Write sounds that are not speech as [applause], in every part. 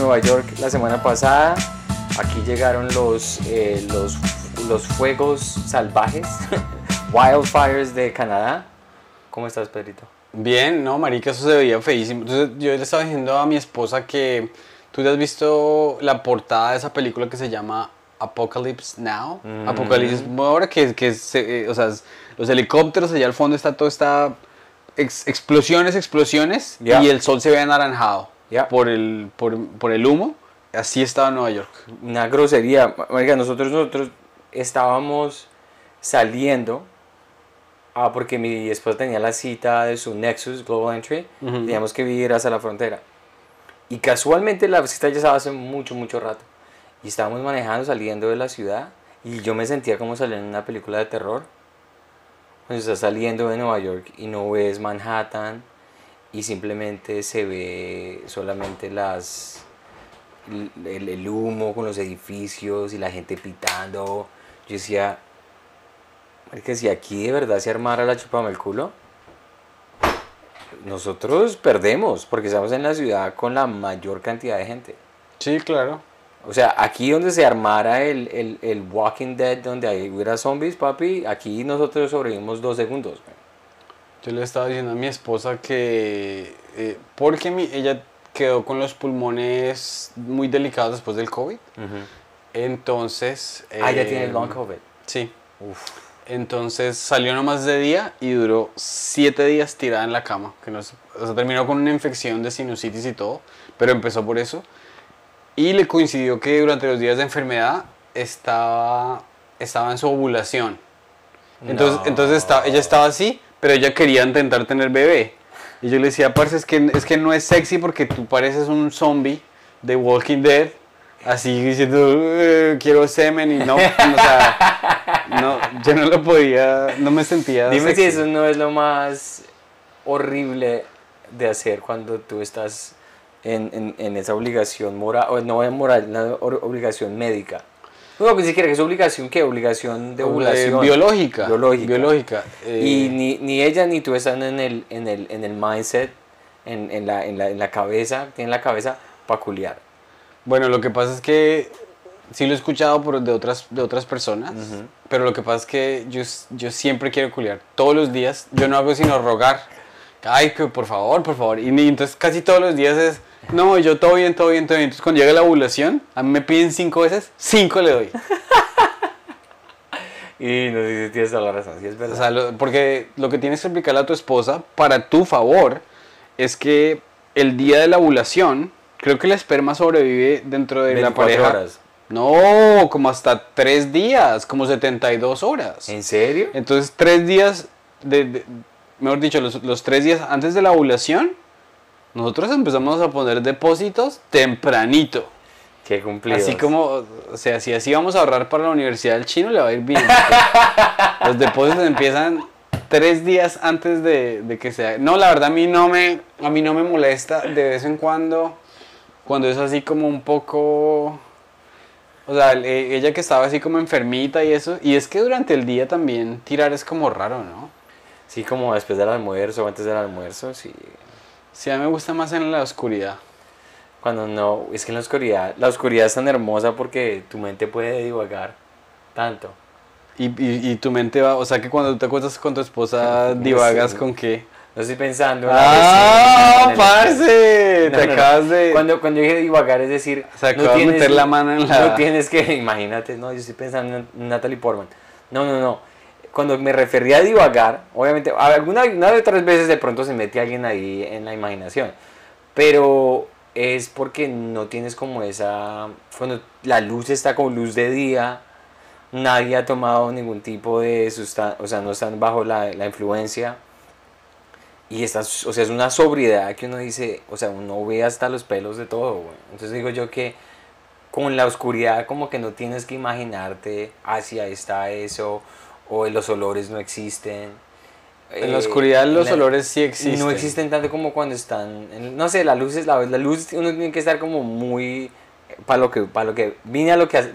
Nueva York la semana pasada. Aquí llegaron los, eh, los, los fuegos salvajes, [laughs] wildfires de Canadá. ¿Cómo estás, Pedrito? Bien, no, marica, eso se veía feísimo. Entonces, yo le estaba diciendo a mi esposa que tú has visto la portada de esa película que se llama Apocalypse Now. Mm. Apocalipsis ahora que, que se- eh, o sea, los helicópteros allá al fondo está todo está ex- explosiones, explosiones Ya. y el sol se ve anaranjado Ya. por el por, por el humo. Así estaba Nueva York. Una grosería. Marica, nosotros, nosotros estábamos saliendo ah, porque mi esposa tenía la cita de su Nexus Global Entry. Ujú. Teníamos que vivir hasta la frontera. Y casualmente la cita ya estaba hace mucho, mucho rato. Y estábamos manejando, saliendo de la ciudad. Y yo me sentía como salir en una película de terror. Cuando estás saliendo de Nueva York y no ves Manhattan. Y simplemente se ve solamente las el, el humo con los edificios y la gente pitando. Yo decía, que si aquí de verdad se armara la chupame el culo, nosotros perdemos porque estamos en la ciudad con la mayor cantidad de gente. Sí, claro. O sea, aquí donde se armara el, el, el Walking Dead, donde hay- hubiera zombies, papi, aquí nosotros sobrevivimos dos segundos. Yo le estaba diciendo a mi esposa que eh, porque mi- ella quedó con los pulmones muy delicados después del COVID. Entonces... Ah, ya tiene el long COVID. Sí. Uf. Entonces salió nomás de día y duró siete días tirada en la cama. Que no, o sea, terminó con una infección de sinusitis y todo, pero empezó por eso. Y le coincidió que durante los días de enfermedad estaba, estaba en su ovulación. Entonces, No. entonces estaba, ella estaba así, pero ella quería intentar tener bebé. Y yo le decía, parce, es que, es que no es sexy porque tú pareces un zombie de Walking Dead, así diciendo, "Eh, quiero semen y no, o sea, no, yo no lo podía, no me sentía Dime si eso no es lo más horrible de hacer cuando tú estás en, en, en esa obligación moral, o no moral, una obligación médica. No, ni siquiera que es obligación, ¿qué? Obligación de Eh, ovulación. biológica, Biológica. biológica, eh, Y ni, ni ella ni tú están en el, en el, en el mindset, en, en, la, en, la, en la cabeza, tienen la cabeza peculiar. Bueno, lo que pasa es que sí lo he escuchado por, de, otras, de otras personas, pero lo que pasa es que yo, yo siempre quiero culiar. Todos los días yo no hago sino rogar. Ay, que por favor, por favor. Y, ni- entonces casi todos los días es, no, yo todo bien, todo bien, todo bien. Entonces cuando llega la ovulación, a mí me piden cinco veces, cinco le doy. [laughs] Y no sé si tienes toda la razón, sí es O verdad. sea, lo- porque lo que tienes que explicarle a tu esposa para tu favor es que el día de la ovulación, creo que el esperma sobrevive dentro de la 24 pareja. horas. No, como hasta tres días, como 72 horas. ¿En serio? Entonces, tres días, de, de- mejor dicho, los, los tres días antes de la ovulación, nosotros empezamos a poner depósitos tempranito. Qué cumplido. Así como, o sea, si así vamos a ahorrar para la Universidad del Chino, le va a ir bien. [laughs] los depósitos empiezan tres días antes de, de que sea. No, la verdad a mí no me, a mí no me molesta de vez en cuando, cuando es así como un poco, o sea, eh, ella que estaba así como enfermita y eso, y es que durante el día también tirar es como raro, ¿no? Sí, como después del almuerzo o antes del almuerzo, sí. Sí, a mí me gusta más en la oscuridad. Cuando no, es que en la oscuridad, la oscuridad es tan hermosa porque tu mente puede divagar tanto. Y, y, y tu mente va, o sea que cuando tú te acuestas con tu esposa, divagas Sí. con qué. No estoy pensando ¡Ah, el- parce! No, te no, no. acabas de... Cuando, cuando dije divagar, es decir, Se acaba de meter la mano en la- No tienes que, [laughs] imagínate, no, yo estoy pensando en Natalie Portman. No, no, no. Cuando me refería a divagar, obviamente, alguna una de otras veces de pronto se mete alguien ahí en la imaginación. Pero es porque no tienes como esa. Cuando la luz está como luz de día, nadie ha tomado ningún tipo de sustancia, o sea, no están bajo la, la influencia. Y estás, o sea, es una sobriedad que uno dice, o sea, uno ve hasta los pelos de todo. Entonces digo yo que con la oscuridad como que no tienes que imaginarte hacia está eso, o los olores no existen. En la Eh, oscuridad los la- olores sí existen. No existen tanto como cuando están, en- no sé, la luz es la, la luz, uno tiene que estar como muy, para lo que, para lo que, vine a lo que,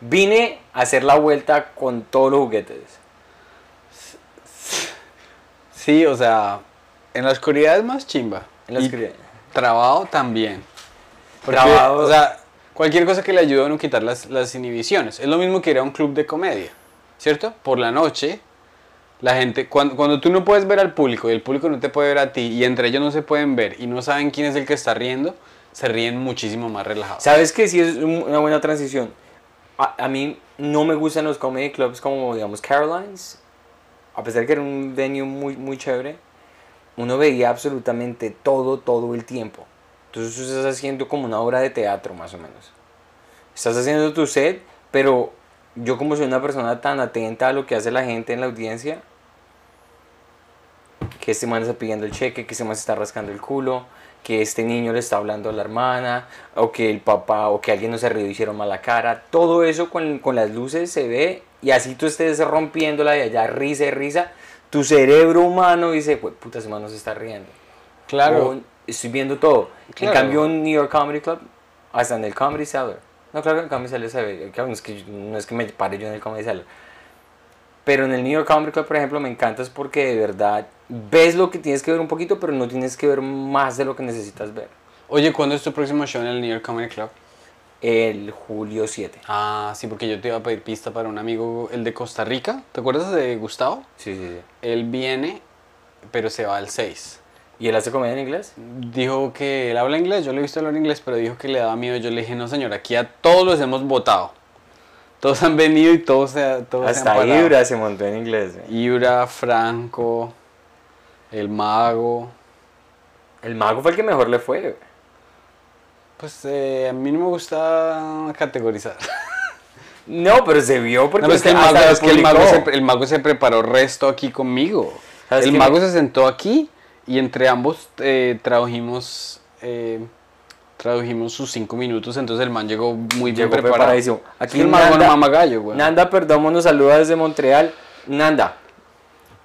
vine a hacer la vuelta con todos los juguetes. Sí, o sea, en la oscuridad es más chimba. En la Y oscuridad. Trabajo también. Porque, grabado. o sea, cualquier cosa que le ayude a uno quitar las, las inhibiciones. Es lo mismo que ir a un club de comedia, ¿cierto? Por la noche, la gente, cuando, cuando tú no puedes ver al público y el público no te puede ver a ti y entre ellos no se pueden ver y no saben quién es el que está riendo, se ríen muchísimo más relajados. ¿Sabes que sí es un- una buena transición? A, a mí no me gustan los comedy clubs como, digamos, Carolines. A pesar de que era un venue muy, muy chévere, uno veía absolutamente todo, todo el tiempo. Entonces tú estás haciendo como una obra de teatro, más o menos. Estás haciendo tu set, pero yo como soy una persona tan atenta a lo que hace la gente en la audiencia, que este man está pidiendo el cheque, que este man se está rascando el culo, que este niño le está hablando a la hermana, o que el papá, o que alguien no se rió y hicieron mala cara. Todo eso con, con las luces se ve, y así tú estés rompiéndola de allá, risa y risa, tu cerebro humano dice, pues puta, ese man no se está riendo. Claro. O, estoy viendo todo. Claro. En cambio, en New York Comedy Club, hasta en el Comedy Cellar. No, claro que en el Comedy Cellar se ve. claro, no es que, no es que me pare yo en el Comedy Cellar. Pero en el New York Comedy Club, por ejemplo, me encanta es porque de verdad ves lo que tienes que ver un poquito, pero no tienes que ver más de lo que necesitas ver. Oye, ¿cuándo es tu próximo show en el New York Comedy Club? El julio 7. Ah, sí, porque yo te iba a pedir pista para un amigo, el de Costa Rica. ¿Te acuerdas de Gustavo? Sí, sí, sí. Él viene, pero se va al 6. ¿Y él hace comedia en inglés? Dijo que él habla inglés, yo le he visto hablar inglés, pero dijo que le daba miedo. Yo le dije, no señor, aquí a todos los hemos votado. Todos han venido y todos se, todos se han Hasta parado. Ibra se montó en inglés. eh. Ibra, Franco, el mago. El mago fue el que mejor le fue. Pues eh, a mí no me gusta categorizar. [laughs] No, pero se vio porque No, es que el hasta mago, es que el mago se, el mago se preparó resto aquí conmigo. ¿Sabes El mago se sentó aquí y entre ambos eh, tradujimos, eh, tradujimos sus cinco minutos, entonces el man llegó muy bien Llegó preparado. Aquí el mago no mama gallo, güey. Nanda Perdomo nos saluda desde Montreal. Nanda,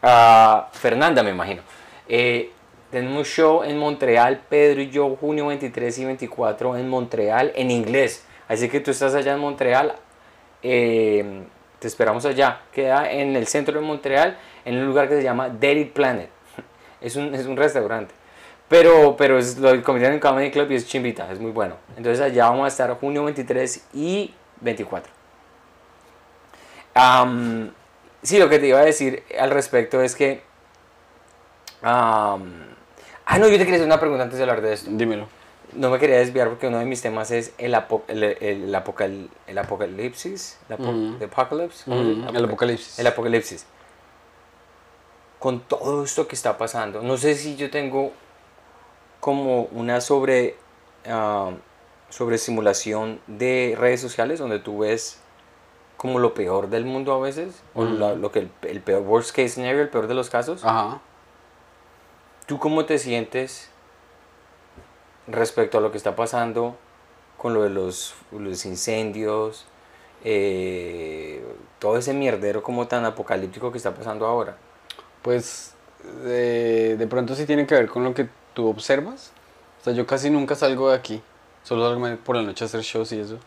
ah, Fernanda me imagino. Eh, tenemos un show en Montreal, Pedro y yo, junio 23 y 24 en Montreal, en inglés. Así que tú estás allá en Montreal, eh, te esperamos allá. Queda en el centro de Montreal, en un lugar que se llama Dirty Planet. Es un, es un restaurante. Pero, pero es lo convirtieron en Comedy Club y es chimbita, es muy bueno. Entonces allá vamos a estar junio 23 y 24. Am, sí, lo que te iba a decir al respecto es que... am, ah, no, yo te quería hacer una pregunta antes de hablar de esto. Dímelo. No me quería desviar porque uno de mis temas es el, apo- el, el, el apocal- apocalipsis. El, apo- Ujú. the apocalypse, ¿cómo se dice? Ujú, el apocalipsis. El apocalipsis. Con todo esto que está pasando, no sé si yo tengo como una sobre, ah, sobre simulación de redes sociales donde tú ves como lo peor del mundo a veces, o la- lo que el, el peor worst case scenario, el peor de los casos. Ajá. ¿Tú cómo te sientes respecto a lo que está pasando con lo de los, los incendios, eh, todo ese mierdero como tan apocalíptico que está pasando ahora? Pues de, de pronto sí tiene que ver con lo que tú observas. O sea, yo casi nunca salgo de aquí. Solo salgo por la noche a hacer shows y eso.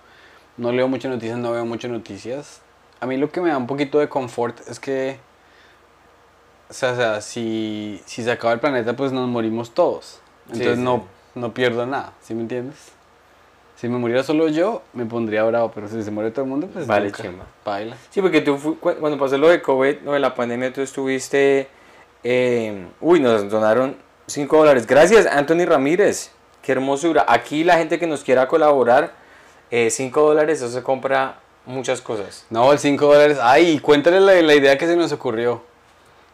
No leo muchas noticias, no veo muchas noticias. A mí lo que me da un poquito de confort es que, o sea, o sea, si, si se acaba el planeta, pues nos morimos todos. Entonces sí. No, no pierdo nada, ¿sí me entiendes? Si me muriera solo yo, me pondría bravo, pero si se muere todo el mundo, pues Vale, nunca. chimba. Baila. Sí, porque tú cuando pasó lo de COVID, lo de la pandemia, tú estuviste... eh, uy, nos donaron 5 dólares. Gracias, Anthony Ramírez. Qué hermosura. Aquí la gente que nos quiera colaborar, 5 dólares, eso se compra muchas cosas. No, el 5 dólares. Ay, cuéntale la, la idea que se nos ocurrió.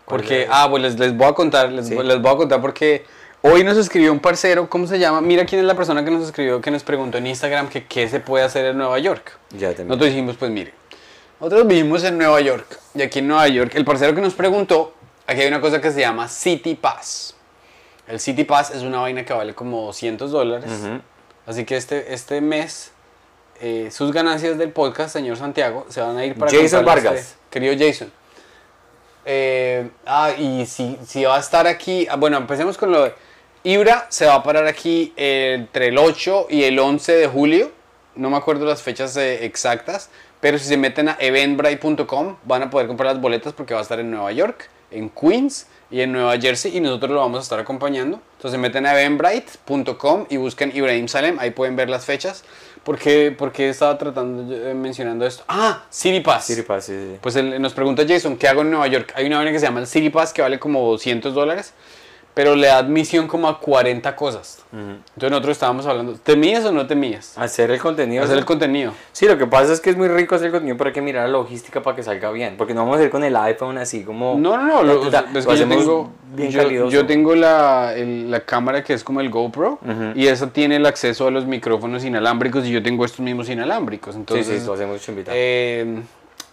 ¿Cuál Porque, ah, pues les, les voy a contar, les, Sí. les voy a contar porque hoy nos escribió un parcero, ¿cómo se llama? Mira quién es la persona que nos escribió, que nos preguntó en Instagram que qué se puede hacer en Nueva York. Ya te Nosotros dijimos, pues mire, nosotros vivimos en Nueva York y aquí en Nueva York, el parcero que nos preguntó, aquí hay una cosa que se llama City Pass. El City Pass es una vaina que vale como 200 dólares. Así que este, este mes, eh, sus ganancias del podcast, señor Santiago, se van a ir para Jason Vargas. Querido Jason. Eh, ah, y si, si va a estar aquí, ah, bueno, empecemos con lo de Ibra, se va a parar aquí entre el 8 y el 11 de julio, no me acuerdo las fechas eh, exactas, pero si se meten a eventbrite.com van a poder comprar las boletas porque va a estar en Nueva York, en Queens y en Nueva Jersey y nosotros lo vamos a estar acompañando. Entonces meten a eventbrite.com y busquen Ibrahim Salem, ahí pueden ver las fechas. ¿Por qué, por qué estaba tratando, eh, mencionando esto? Ah, City Pass. City Pass, sí, sí. Pues él- nos pregunta Jason, ¿qué hago en Nueva York? Hay una vaina que se llama el City Pass que vale como 200 dólares, pero le da admisión como a 40 cosas. Entonces nosotros estábamos hablando, ¿te mías o no te mías? Hacer el contenido. Hacer el contenido. Sí, lo que pasa es que es muy rico hacer el contenido, pero hay que mirar la logística para que salga bien. Porque no vamos a ir con el iPhone así como. No, no, no, lo- es que yo tengo, bien yo, yo tengo la, el- la cámara que es como el GoPro y esa tiene el acceso a los micrófonos inalámbricos y yo tengo estos mismos inalámbricos. Sí, Entonces, sí, lo hacemos chimbita. eh,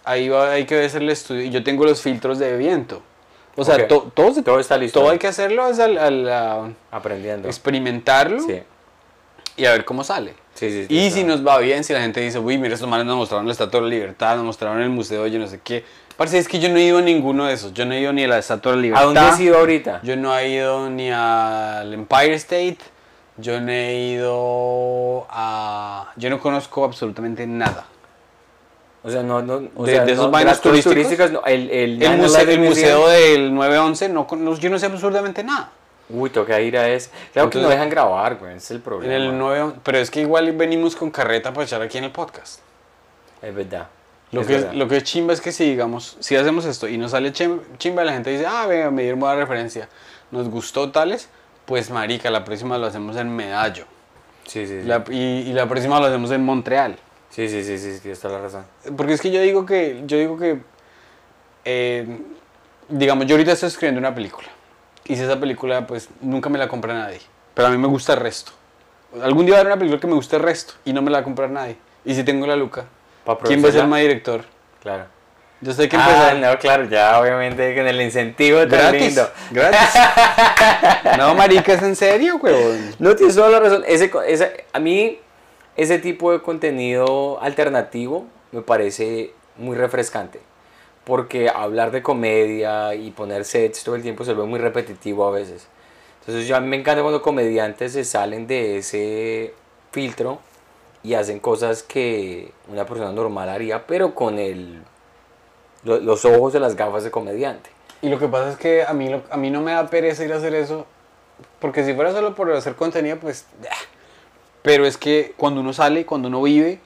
ahí va, hay que ver el estudio. y Yo tengo los filtros de viento. O sea, to- todo, Todo está listo. todo hay que hacerlo es al, al- a Aprendiendo. experimentarlo Sí, y a ver cómo sale. sí, sí. Y si nos va bien, si la gente dice, uy, mira, estos manes nos mostraron la Estatua de la Libertad, nos mostraron el museo, yo no sé qué. Parece es que yo no he ido a ninguno de esos. Yo no he ido ni a la Estatua de la ¿A Libertad. dónde has ido ahorita? Yo no he ido ni al Empire State. Yo no he ido a... Yo no conozco absolutamente nada. O sea, no, no. O De- sea, de esos no, vainas turísticos, no, el, el, El, 9/11 museo, el museo del 911, no, no- yo no sé absolutamente nada. Uy, toca ir a ese. Claro que no Entonces- dejan grabar, güey. Ese es el En problema. el 911, pero es que igual venimos con carreta para echar aquí en el podcast. Es verdad. Lo Es que, verdad. es, lo que es chimba es que si digamos, si hacemos esto y nos sale chim- chimba, la gente dice, ah, venga, me dieron buena referencia, nos gustó tales, pues marica, la próxima lo hacemos en Medallo. Sí, sí, sí. La- y, y la próxima lo hacemos en Montreal. Sí, sí, sí, sí, sí, tienes toda la razón. Porque es que yo digo que, yo digo que, eh, digamos, yo ahorita estoy escribiendo una película. Y si esa película, pues, nunca me la compra nadie. Pero a mí me gusta el resto. Algún día va a haber una película que me guste el resto y no me la va a comprar nadie. Y si tengo la luca, ¿quién va a ser mi director? Claro. Yo sé que Ah, empezar no, claro, ya obviamente con el incentivo gratis. lindo. Gratis. [laughs] no, marica, ¿es en serio, huevón? No, tienes toda la razón. Ese- a mí, ese tipo de contenido alternativo me parece muy refrescante. Porque hablar de comedia y poner sets todo el tiempo se vuelve muy repetitivo a veces. Entonces, yo a mí me encanta cuando comediantes se salen de ese filtro y hacen cosas que una persona normal haría, pero con el, lo- los ojos de las gafas de comediante. Y lo que pasa es que a mí, a mí no me da pereza ir a hacer eso. Porque si fuera solo por hacer contenido, pues... Pero es que cuando uno sale, cuando uno vive,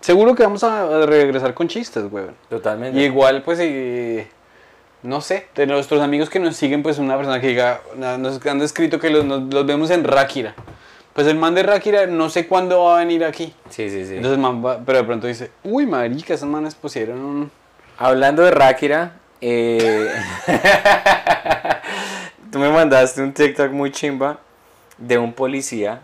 seguro que vamos a, regresar con chistes, weón. Totalmente. Y igual, pues, eh, no sé, de nuestros amigos que nos siguen, pues una persona que diga, nos han escrito que los, nos- los vemos en Ráquira. Pues el man de Ráquira no sé cuándo va a venir aquí. Sí, sí, sí. Entonces el man va, pero de pronto dice, uy, marica, esos manes pusieron un... Hablando de Ráquira, eh, [laughs] tú me mandaste un TikTok muy chimba de un policía.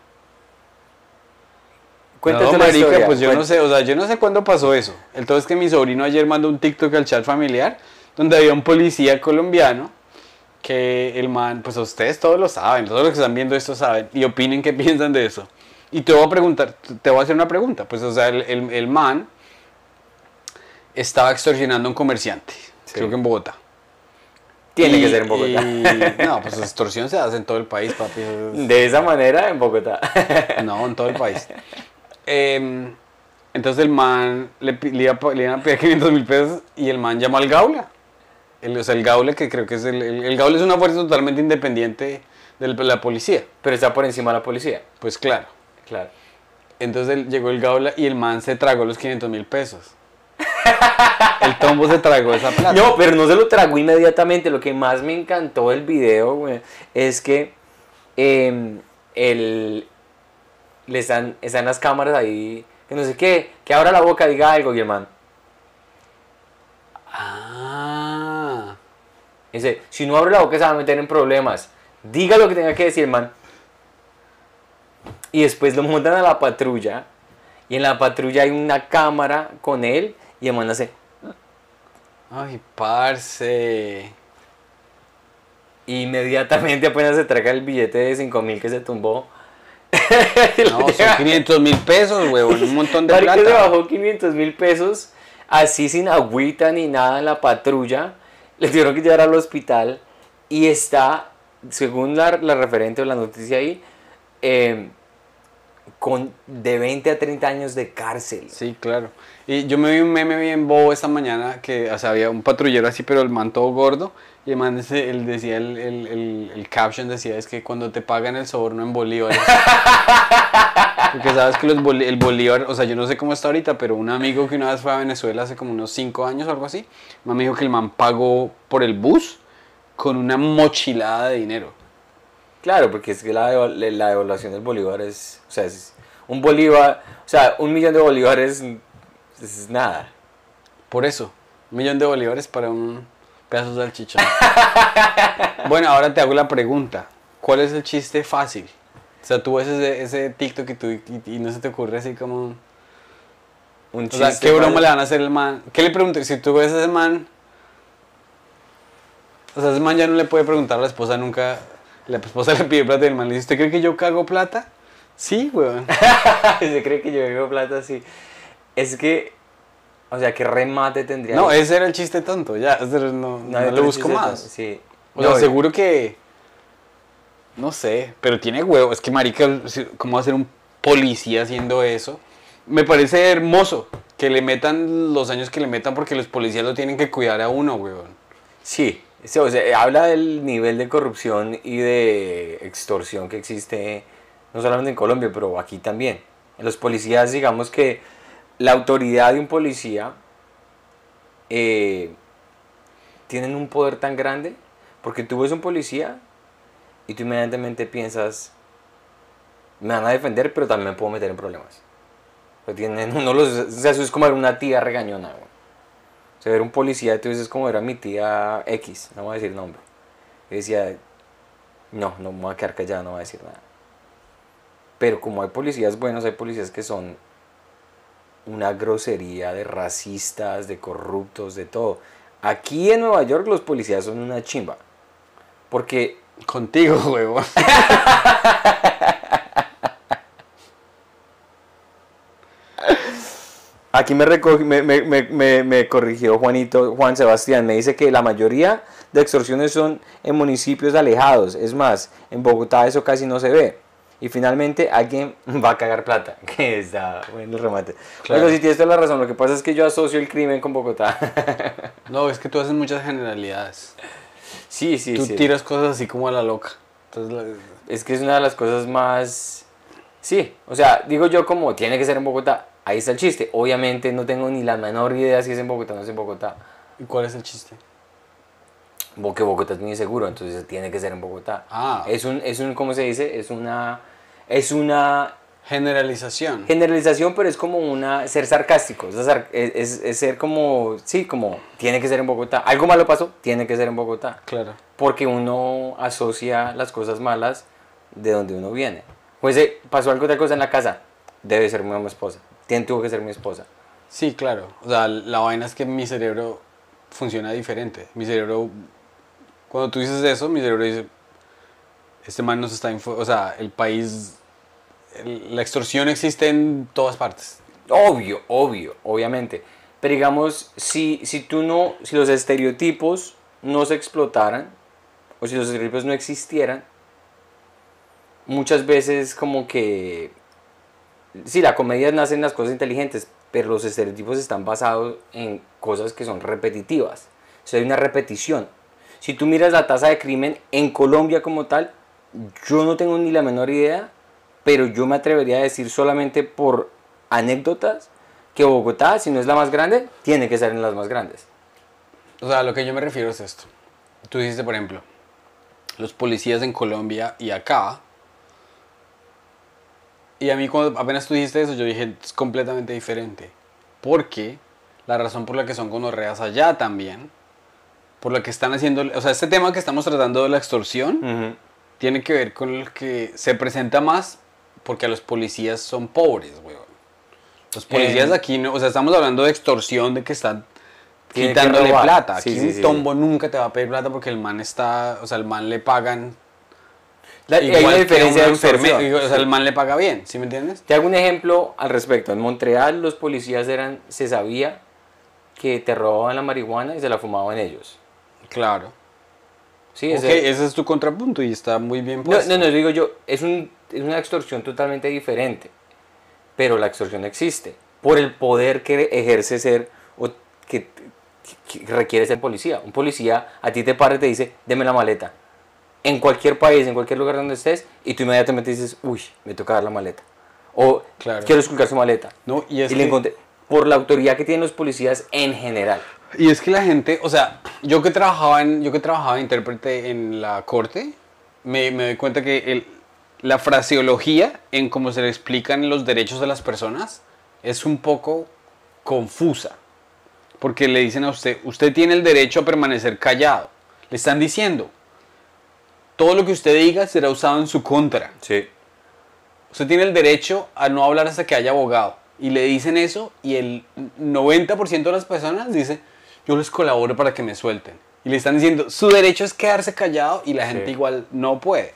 Cuéntate no, la marica, historia. pues yo no sé, o sea, yo no sé cuándo pasó eso. El todo es que mi sobrino ayer mandó un TikTok al chat familiar donde había un policía colombiano que el man, pues ustedes todos lo saben, todos los que están viendo esto saben y opinen qué [laughs] piensan de eso. Y te voy a preguntar, te voy a hacer una pregunta, pues o sea, el, el- el man estaba extorsionando a un comerciante, Sí. creo que en Bogotá. Tiene Y- que ser en Bogotá. y- no, pues extorsión se hace en todo el país, papi. De esa manera en Bogotá. no, en todo el país. Em, entonces el man le, le, iba le iban a pedir [laughs] 500 mil pesos y el man llamó al Gaula. El, o sea, el Gaula, que creo que es el, el, el Gaula es una fuerza totalmente independiente de la policía. Pero está por encima de la policía. Pues claro. Claro. Entonces él- llegó el Gaula y el man se tragó los 500 mil pesos. [laughs] El tombo se tragó esa plata. No, pero no se lo tragó inmediatamente. Lo que más me encantó del video, güey, es que em, el, le están, están las cámaras ahí, que no sé qué, que abra la boca, diga algo, y el man. Ah. Dice, si no abre la boca se va a meter en problemas. Diga lo que tenga que decir, man. Y después lo montan a la patrulla. Y en la patrulla hay una cámara con él. Y el man hace. Ay, parce. Inmediatamente apenas se traga el billete de 5 mil que se tumbó. [laughs] No, son 500 mil pesos, huevón, un montón de plata. se bajó 500 mil pesos. Así sin agüita ni nada en la patrulla. Le tuvieron que llevar al hospital. Y está, según la, la referente o la noticia ahí, eh, con de 20 a 30 años de cárcel. Sí, claro. Y yo me vi un meme bien bobo esta mañana que, o sea, había un patrullero así, pero el man todo gordo. Y el man ese- él decía, el, el, el, el caption decía, es que cuando te pagan el soborno en bolívares. [laughs] Porque sabes que los el bolívar, o sea, yo no sé cómo está ahorita, pero un amigo que una vez fue a Venezuela hace como unos 5 años o algo así, me dijo que el man pagó por el bus con una mochilada de dinero. Claro, porque es que la, la devaluación del bolívar es, o sea, es un bolívar, o sea, un millón de bolívares es nada. Por eso, un millón de bolívares para un pedazo de salchichón. [laughs] bueno, ahora te hago la pregunta. ¿Cuál es el chiste fácil? O sea, tú ves ese, ese TikTok y, tú, y, y no se te ocurre así como... Un O sea, chiste ¿qué broma le van a hacer al man? ¿Qué le pregunto? Si tú ves a ese man... O sea, ese man ya no le puede preguntar a la esposa nunca... La esposa le pide plata y el man le dice, ¿usted cree que yo cago plata? Sí, weón. [laughs] Se cree que yo veo plata así. Es que, o sea, ¿qué remate tendría? No, ahí? ese era el chiste tonto, ya. no, no le otro busco más. Sí. O sea, No, seguro que. No sé, pero tiene huevo. Es que, marica, ¿cómo va a ser un policía haciendo eso? Me parece hermoso que le metan los años que le metan porque los policías lo tienen que cuidar a uno, weón. Sí, sí, o sea, habla del nivel de corrupción y de extorsión que existe, no solamente en Colombia, pero aquí también. Los policías, digamos que la autoridad de un policía eh, tienen un poder tan grande, porque tú ves un policía y tú inmediatamente piensas, me van a defender, pero también me puedo meter en problemas. Pues tienen [laughs] uno los, o sea, eso es como ver una tía regañona. O sea, ver un policía, tú dices como era mi tía X, no voy a decir nombre. Y decía, no, no me voy a quedar callado, no voy a decir nada. Pero como hay policías buenos, hay policías que son una grosería de racistas, de corruptos, de todo. Aquí en Nueva York los policías son una chimba. Porque Contigo, [laughs] huevón. Aquí me, me, me- me corrigió Juanito, Juan Sebastián, me dice que la mayoría de extorsiones son en municipios alejados, es más, en Bogotá eso casi no se ve. Y finalmente alguien [laughs] va a cagar plata, [laughs] que está bueno el remate. Claro. Pero si tienes toda la razón, lo que pasa es que yo asocio el crimen con Bogotá. [laughs] No, es que tú haces muchas generalidades. sí, sí, tú sí. tiras cosas así como a la loca. Entonces, la- Es que es una de las cosas más... Sí, o sea, digo yo como tiene que ser en Bogotá, ahí está el chiste. Obviamente no tengo ni la menor idea si es en Bogotá o no es en Bogotá. ¿Y cuál es el chiste? Porque Bogotá es muy inseguro, entonces tiene que ser en Bogotá. Ah. Es un, es un, ¿cómo se dice? Es una, es una Generalización. generalización, pero es como una, ser sarcástico, es, ser como, sí, como, tiene que ser en Bogotá. Algo malo pasó, tiene que ser en Bogotá. Claro. Porque uno asocia las cosas malas de donde uno viene. Pues eh, pasó algo otra cosa en la casa, debe ser mi esposa, tiene, tuvo que ser mi esposa. Sí, claro. O sea, la vaina es que mi cerebro funciona diferente. Mi cerebro, cuando tú dices eso, mi cerebro dice, este man nos está, o sea, el país, la extorsión existe en todas partes. Obvio, obvio, obviamente. Pero digamos, si, si tú no, si los estereotipos no se explotaran, o si los estereotipos no existieran, muchas veces como que, sí, la comedia nace en las cosas inteligentes, pero los estereotipos están basados en cosas que son repetitivas. O sea, hay una repetición. Si tú miras la tasa de crimen en Colombia como tal, yo no tengo ni la menor idea, pero yo me atrevería a decir solamente por anécdotas que Bogotá, si no es la más grande, tiene que ser en las más grandes. O sea, a lo que yo me refiero es esto. Tú dijiste, por ejemplo, los policías en Colombia y acá. Y a mí cuando apenas tú dijiste eso, yo dije, es completamente diferente. Porque la razón por la que son gonorreas allá también, por la que están haciendo, o sea, este tema que estamos tratando de la extorsión, tiene que ver con el que se presenta más porque a los policías son pobres, weón. Los policías Eh, aquí, no, o sea, estamos hablando de extorsión, de que están que quitándole plata. Aquí sí, un sí. tombo nunca te va a pedir plata porque el man está, o sea, el man le pagan. La- hay igual que diferencia de extorsión. O sea, el man le paga bien, ¿sí me entiendes? Te hago un ejemplo al respecto. En Montreal los policías eran, se sabía que te robaban la marihuana y se la fumaban ellos. Claro. Sí, ese- ese es tu contrapunto y está muy bien no, puesto. no, no, digo yo, es un, es una extorsión totalmente diferente. Pero la extorsión existe. Por el poder que ejerce ser o que, que requiere ser policía. Un policía a ti te para y te dice, deme la maleta. En cualquier país, en cualquier lugar donde estés, y tú inmediatamente dices, uy, me toca dar la maleta. O Claro. quiero esculcar su maleta. No, y es le que- encontré- por la autoridad que tienen los policías en general. Y es que la gente, o sea, yo que trabajaba en, yo que trabajaba de intérprete en la corte, me, me doy cuenta que el- la fraseología en cómo se le explican los derechos de las personas es un poco confusa. Porque le dicen a usted, usted tiene el derecho a permanecer callado. Le están diciendo, todo lo que usted diga será usado en su contra. Sí. Usted tiene el derecho a no hablar hasta que haya abogado. Y le dicen eso y el 90% de las personas dice, yo les colaboro para que me suelten. Y le están diciendo, su derecho es quedarse callado y la gente Sí. igual no puede.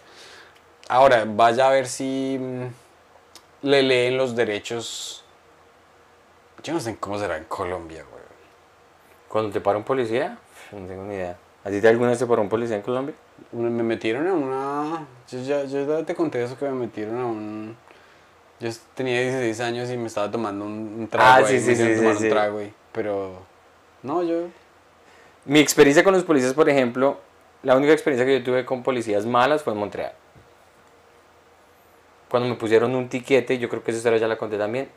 Ahora, vaya a ver si mm, le leen los derechos. Yo no sé cómo será en Colombia, güey. Cuando te para un policía, no tengo ni idea. ¿A ti te alguna vez te paró un policía en Colombia? Me metieron a una... Yo ya, yo ya te conté eso que me metieron a un... Yo tenía 16 años y me estaba tomando un, un trago. Ah, ahí, sí, me sí, sí, tomar sí, un sí. trago ahí, Pero... No, yo... Mi experiencia con los policías, por ejemplo, la única experiencia que yo tuve con policías malas fue en Montreal. Cuando me pusieron un tiquete, yo creo que esa historia ya la conté también,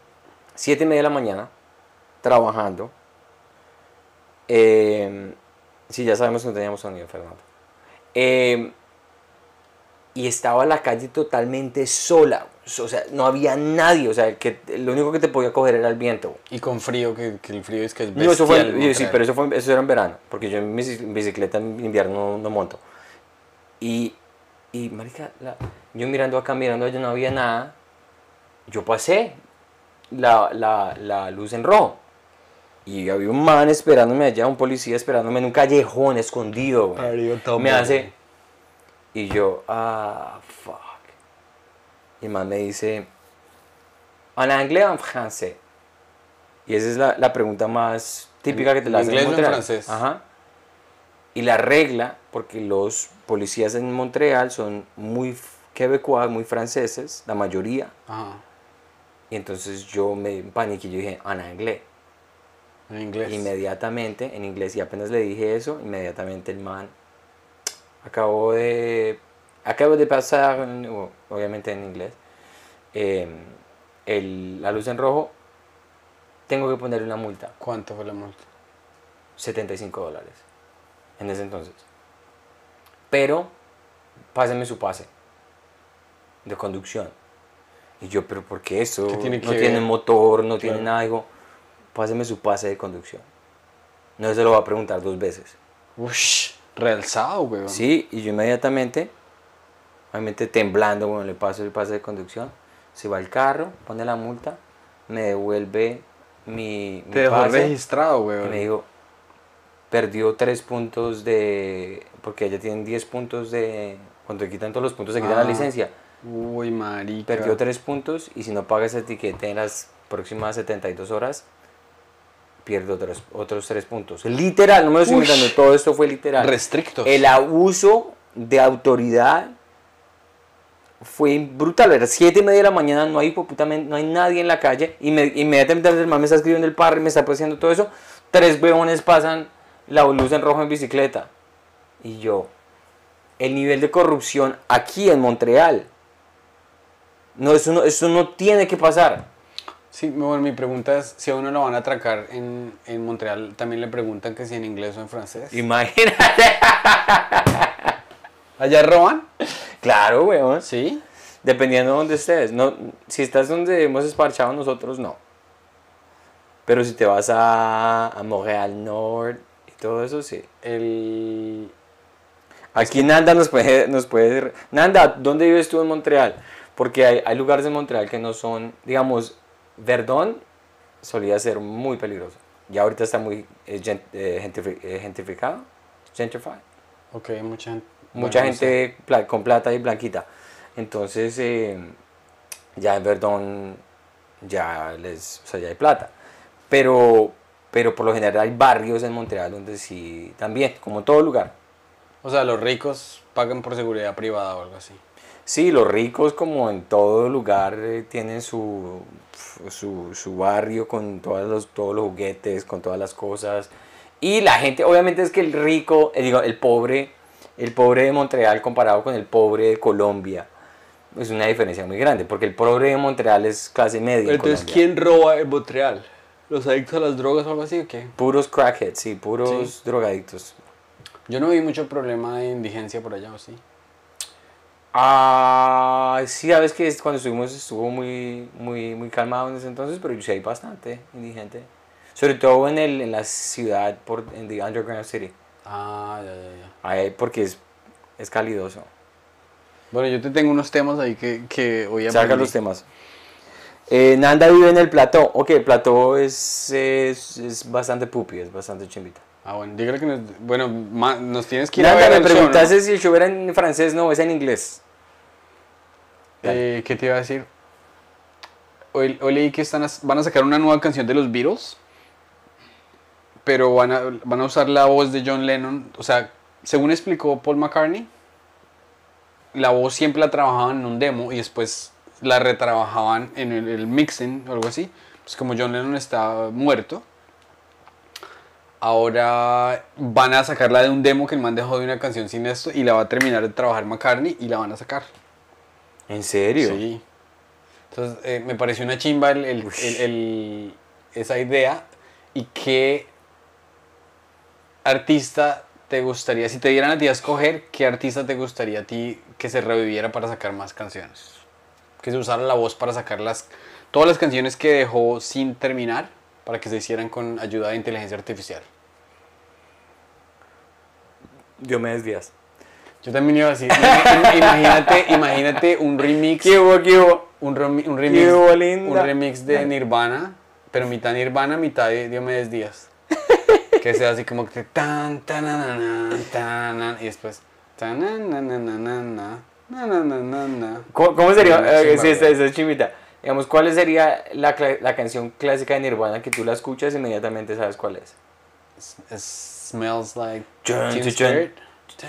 siete y media de la mañana, trabajando. Eh, sí, ya sabemos que no teníamos sonido, Fernando. Eh, y estaba la calle totalmente sola. O sea, no había nadie. O sea, que, lo único que te podía coger era el viento. Y con frío, que, que el frío es que es No, eso fue, bestial yo sí, pero eso, fue, eso era en verano, porque yo en bicicleta en invierno no, no monto. Y, y marica, la- yo mirando acá, mirando allá, no había nada. Yo pasé la, la, la luz en rojo. Y había un man esperándome allá, un policía esperándome en un callejón escondido, güey. Me hace... Y yo, ah, fuck. Y el man me dice, ¿en anglais o en francés? Y esa es la, la pregunta más típica que te la ¿En hacen inglés o en francés? Ajá. Y la regla, porque los policías en Montreal son muy quebecois, muy franceses, la mayoría. Ajá, Y entonces yo me paniqué y yo dije, en anglais. en inglés. Inmediatamente, en inglés, y apenas le dije eso, inmediatamente el man acabó de. Acabo de pasar, obviamente en inglés, eh, el- la luz en rojo. Tengo que ponerle una multa, ¿Cuánto fue la multa? 75 dólares, en ese entonces. Pero, páseme su pase de conducción. Y yo, ¿pero por qué eso? ¿Qué tiene no que tiene motor, no tiene nada. Digo, páseme su pase de conducción. No se lo va a preguntar dos veces. Ush, realzado, weón. Sí, y yo inmediatamente, obviamente temblando, bueno, le paso el pase de conducción, se va al carro, pone la multa, me devuelve mi, mi Te dejó pase registrado, y weón. me dijo, perdió tres puntos de, porque ella tienen 10 puntos de, cuando te quitan todos los puntos, se quitan Ah. la licencia, Uy, marica. perdió tres puntos y si no paga ese etiquete en las próximas 72 horas, pierde otros, otros tres puntos. Literal, no me lo estoy inventando, todo esto fue literal. Restrictos. El abuso de autoridad fue brutal. Era siete y media de la mañana, no hay, no hay nadie en la calle. Inmediatamente el man me está escribiendo el par, me está haciendo todo eso. Tres huevones pasan la luz en rojo en bicicleta. Y yo, el nivel de corrupción aquí en Montreal. No, eso no, eso no tiene que pasar. Sí, bueno, mi pregunta es, si a uno lo van a atracar en, en Montreal, también le preguntan que si en inglés o en francés. Imagínate. [laughs] ¿Allá roban? Claro, huevón. Sí. Dependiendo de donde estés. No, si estás donde hemos esparchado nosotros, no. Pero si te vas a, a Montreal Nord y todo eso, sí. El... Aquí Nanda nos puede, nos puede... Nanda, ¿dónde vives tú en Montreal? Porque hay, hay lugares en Montreal que no son, digamos, Verdón solía ser muy peligroso. Ya ahorita está muy eh, eh, gentrifi- eh, gentrificado, gentrified. Ok, mucha gente. mucha bueno, no sé. gente con plata y blanquita. Entonces, eh, ya en Verdón, ya les, o sea, ya hay plata. Pero, pero por lo general hay barrios en Montreal donde sí, también, como en todo lugar. O sea, los ricos pagan por seguridad privada o algo así. Sí, los ricos como en todo lugar eh, tienen su, su, su barrio con todos los, todos los juguetes, con todas las cosas. Y la gente, obviamente es que el rico, eh, digo, el pobre, el pobre de Montreal comparado con el pobre de Colombia, es una diferencia muy grande, porque el pobre de Montreal es clase media. en Entonces. ¿quién roba en Montreal? ¿Los adictos a las drogas o algo así o qué? Puros crackheads, sí, puros Sí. drogadictos. Yo no vi mucho problema de indigencia por allá, ¿o sí? Ah, sí, sabes que cuando estuvimos estuvo muy, muy, muy calmado en ese entonces, pero sí hay bastante indigente. Sobre todo en, el, en la ciudad, por, en the underground city. Ah, ya, ya, ya. Ahí, porque es, es calidoso. Bueno, yo te tengo unos temas ahí que, que hoy Saca aprendí. los temas. Eh, Nanda vive en el plató. Ok, el plató es, es, es bastante pupi, es bastante chimbita. Ah, bueno, dígale que nos... Bueno, ma- nos tienes que ir a Nanda, ver me el show, ¿no? preguntaste si el show era en francés, no, es en inglés. Eh, ¿Qué te iba a decir? Hoy, hoy leí que están a- van a sacar una nueva canción de los Beatles, pero van a, van a usar la voz de John Lennon. O sea, según explicó Paul McCartney, la voz siempre la trabajaban en un demo y después la retrabajaban en el, el mixing o algo así. Pues como John Lennon está muerto, ahora van a sacarla de un demo que el man dejó de una canción sin esto y la va a terminar de trabajar McCartney y la van a sacar. ¿En serio? Sí. Entonces, eh, me pareció una chimba el, el- el- esa idea. ¿Y qué artista te gustaría, si te dieran a ti a escoger, qué artista te gustaría a ti que se reviviera para sacar más canciones? Que se usara la voz para sacar las, todas las canciones que dejó sin terminar, para que se hicieran con ayuda de inteligencia artificial. Diomedes Díaz. Yo también iba a decir, im- imagínate, imagínate un remix. ¿Qué hubo, qué hubo? un, remi- un remix, Qué hubo, linda. un remix de Nirvana, pero mitad Nirvana, mitad de Diomedes Díaz. [laughs] Que sea así como que tan, tan, tan, na, y después tan, na, na, na, na, na, na, na, na. ¿Cómo, cómo sería? Eh, sí, esta, es chimita. Digamos, ¿cuál sería la, la canción clásica de Nirvana que tú la escuchas inmediatamente sabes cuál es? S- Smells like Teen. Spirit.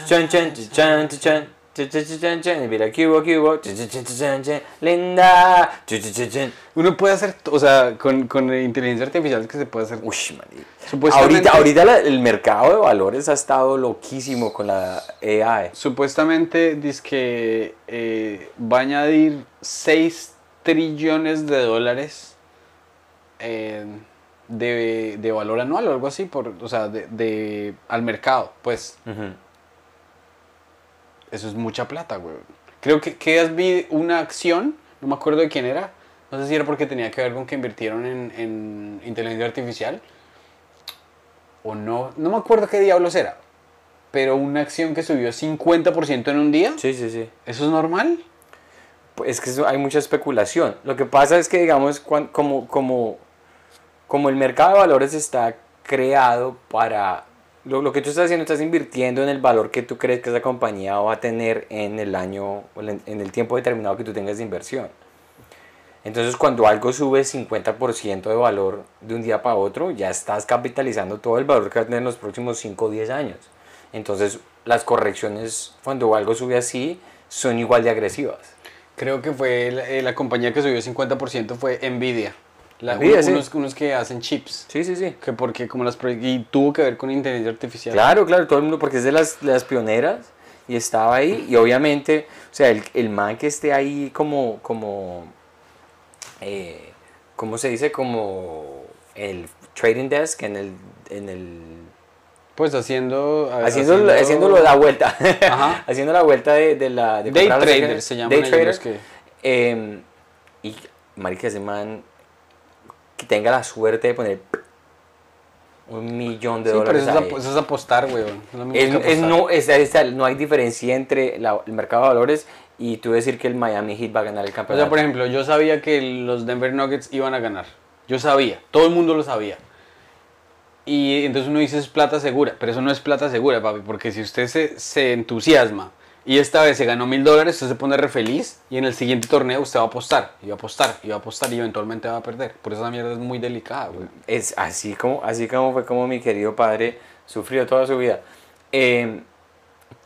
Chan, chan, chan, chan, linda. Uno puede hacer, o sea, con, con inteligencia artificial que se puede hacer. Uy. Supuestamente- Ahorita, ahorita la- el mercado de valores ha estado loquísimo con la AI. Supuestamente dice que eh, va a añadir 6 trillones de dólares eh, de, de valor anual o algo así, por, o sea, de, de- al mercado. Pues Ujú. Eso es mucha plata, güey. Creo que, que vi una acción, no me acuerdo de quién era, no sé si era porque tenía que ver con que invirtieron en, en inteligencia artificial o no, no me acuerdo qué diablos era, pero una acción que subió 50% en un día. Sí, sí, sí. ¿Eso es normal? Pues es que hay mucha especulación. Lo que pasa es que, digamos, como, como, como el mercado de valores está creado para... Lo, lo que tú estás haciendo, estás invirtiendo en el valor que tú crees que esa compañía va a tener en el año, en el tiempo determinado que tú tengas de inversión. Entonces, cuando algo sube 50% de valor de un día para otro, ya estás capitalizando todo el valor que va a tener en los próximos 5 o 10 años. Entonces, las correcciones, cuando algo sube así, son igual de agresivas. Creo que fue la, eh, la compañía que subió 50% fue Nvidia. La- Nvidia, uno- sí. unos, unos que hacen chips. Sí, sí, sí. Que porque como las y tuvo que ver con inteligencia artificial. Claro, claro, todo el mundo, porque es de las, de las pioneras y estaba ahí. Y obviamente, o sea, el, el man que esté ahí como, como, eh, ¿cómo se dice? Como el trading desk en el, en el Pues haciendo a- haciendo, haciéndolo la vuelta, Ajá. [laughs] haciendo la vuelta de, de la... de Day acciones. se llaman Day trader. que- Eh, y, marica, ese man que tenga la suerte de poner un millón de Sí, pero dólares eso es, ahí. ap- eso es apostar, weón. Es Es- es no, es- es- no hay diferencia entre la- el mercado de valores y tú decir que el Miami Heat va a ganar el O campeonato. sea, por ejemplo, yo sabía que los Denver Nuggets iban a ganar. Yo sabía, todo el mundo lo sabía. Y entonces uno dice es plata segura, pero eso no es plata segura, papi, porque si usted se, se entusiasma y esta vez se ganó mil dólares, usted se pone re feliz y en el siguiente torneo usted va a apostar, y va a apostar, y va a apostar y eventualmente va a perder. Por eso esa mierda es muy delicada, güey. Es así como, así como fue como mi querido padre sufrió toda su vida. Eh,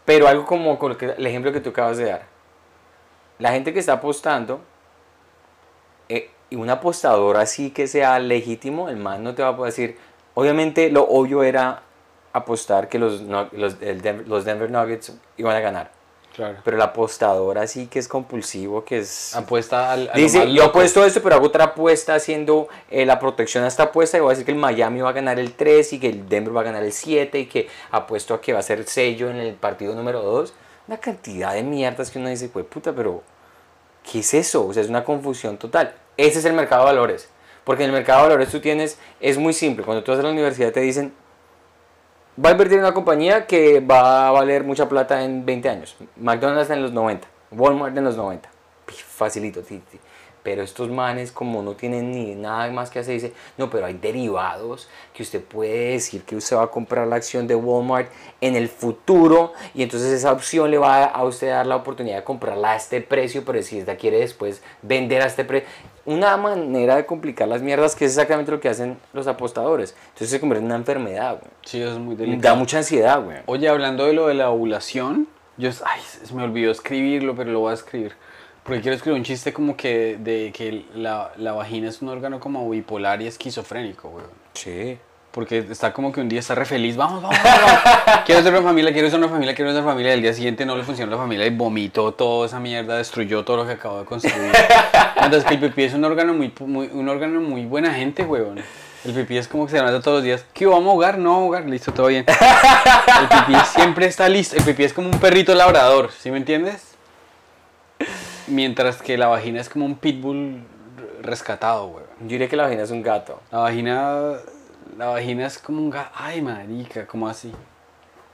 pero algo como el ejemplo que tú acabas de dar. la gente que está apostando, eh, y un apostador así que sea legítimo, el man no te va a poder decir, obviamente lo obvio era apostar que los, los Denver Nuggets iban a ganar. Claro. Pero el apostador así que es compulsivo, que es... Apuesta al. a Dice, yo apuesto esto, pero hago otra apuesta haciendo eh, la protección a esta apuesta y voy a decir que el Miami va a ganar el 3 y que el Denver va a ganar el 7 y que apuesto a que va a ser sello en el partido número 2. Una cantidad de mierdas que uno dice, pues puta, pero ¿qué es eso? O sea, es una confusión total. Ese es el mercado de valores. Porque en el mercado de valores tú tienes, es muy simple. Cuando tú vas a la universidad te dicen, va a invertir en una compañía que va a valer mucha plata en 20 años. McDonald's en los 90, Walmart en los 90. Pi, Facilito, ti. Pero estos manes, como no tienen ni nada más que hacer, dice, no, pero hay derivados que usted puede decir que usted va a comprar la acción de Walmart en el futuro y entonces esa opción le va a usted dar la oportunidad de comprarla a este precio, pero si la quiere después vender a este precio. Una manera de complicar las mierdas que es exactamente lo que hacen los apostadores. Entonces se convierte en una enfermedad, güey. Sí, eso es muy delicado. Da mucha ansiedad, güey. Oye, hablando de lo de la ovulación, yo, ay, se me olvidó escribirlo, pero lo voy a escribir. Porque quiero escribir un chiste como que de que la, la vagina es un órgano como bipolar y esquizofrénico, güey. Sí. Porque está como que un día está re feliz, vamos, vamos, vamos. [laughs] quiero ser una familia, quiero ser una familia, quiero ser una familia. Y el día siguiente no le funcionó la familia y vomitó toda esa mierda, destruyó todo lo que acabó de construir. Entonces que el pipí es un órgano muy, muy, un órgano muy buena gente, weón. El pipí es como que se levanta todos los días. ¿Qué vamos a jugar? No, vamos a jugar. Listo, todo bien. El pipí siempre está listo. El pipí es como un perrito labrador, ¿sí me entiendes? Mientras que la vagina es como un pitbull rescatado, weón. Yo diría que la vagina es un gato. La vagina, la vagina es como un gato. Ay, marica, ¿cómo así?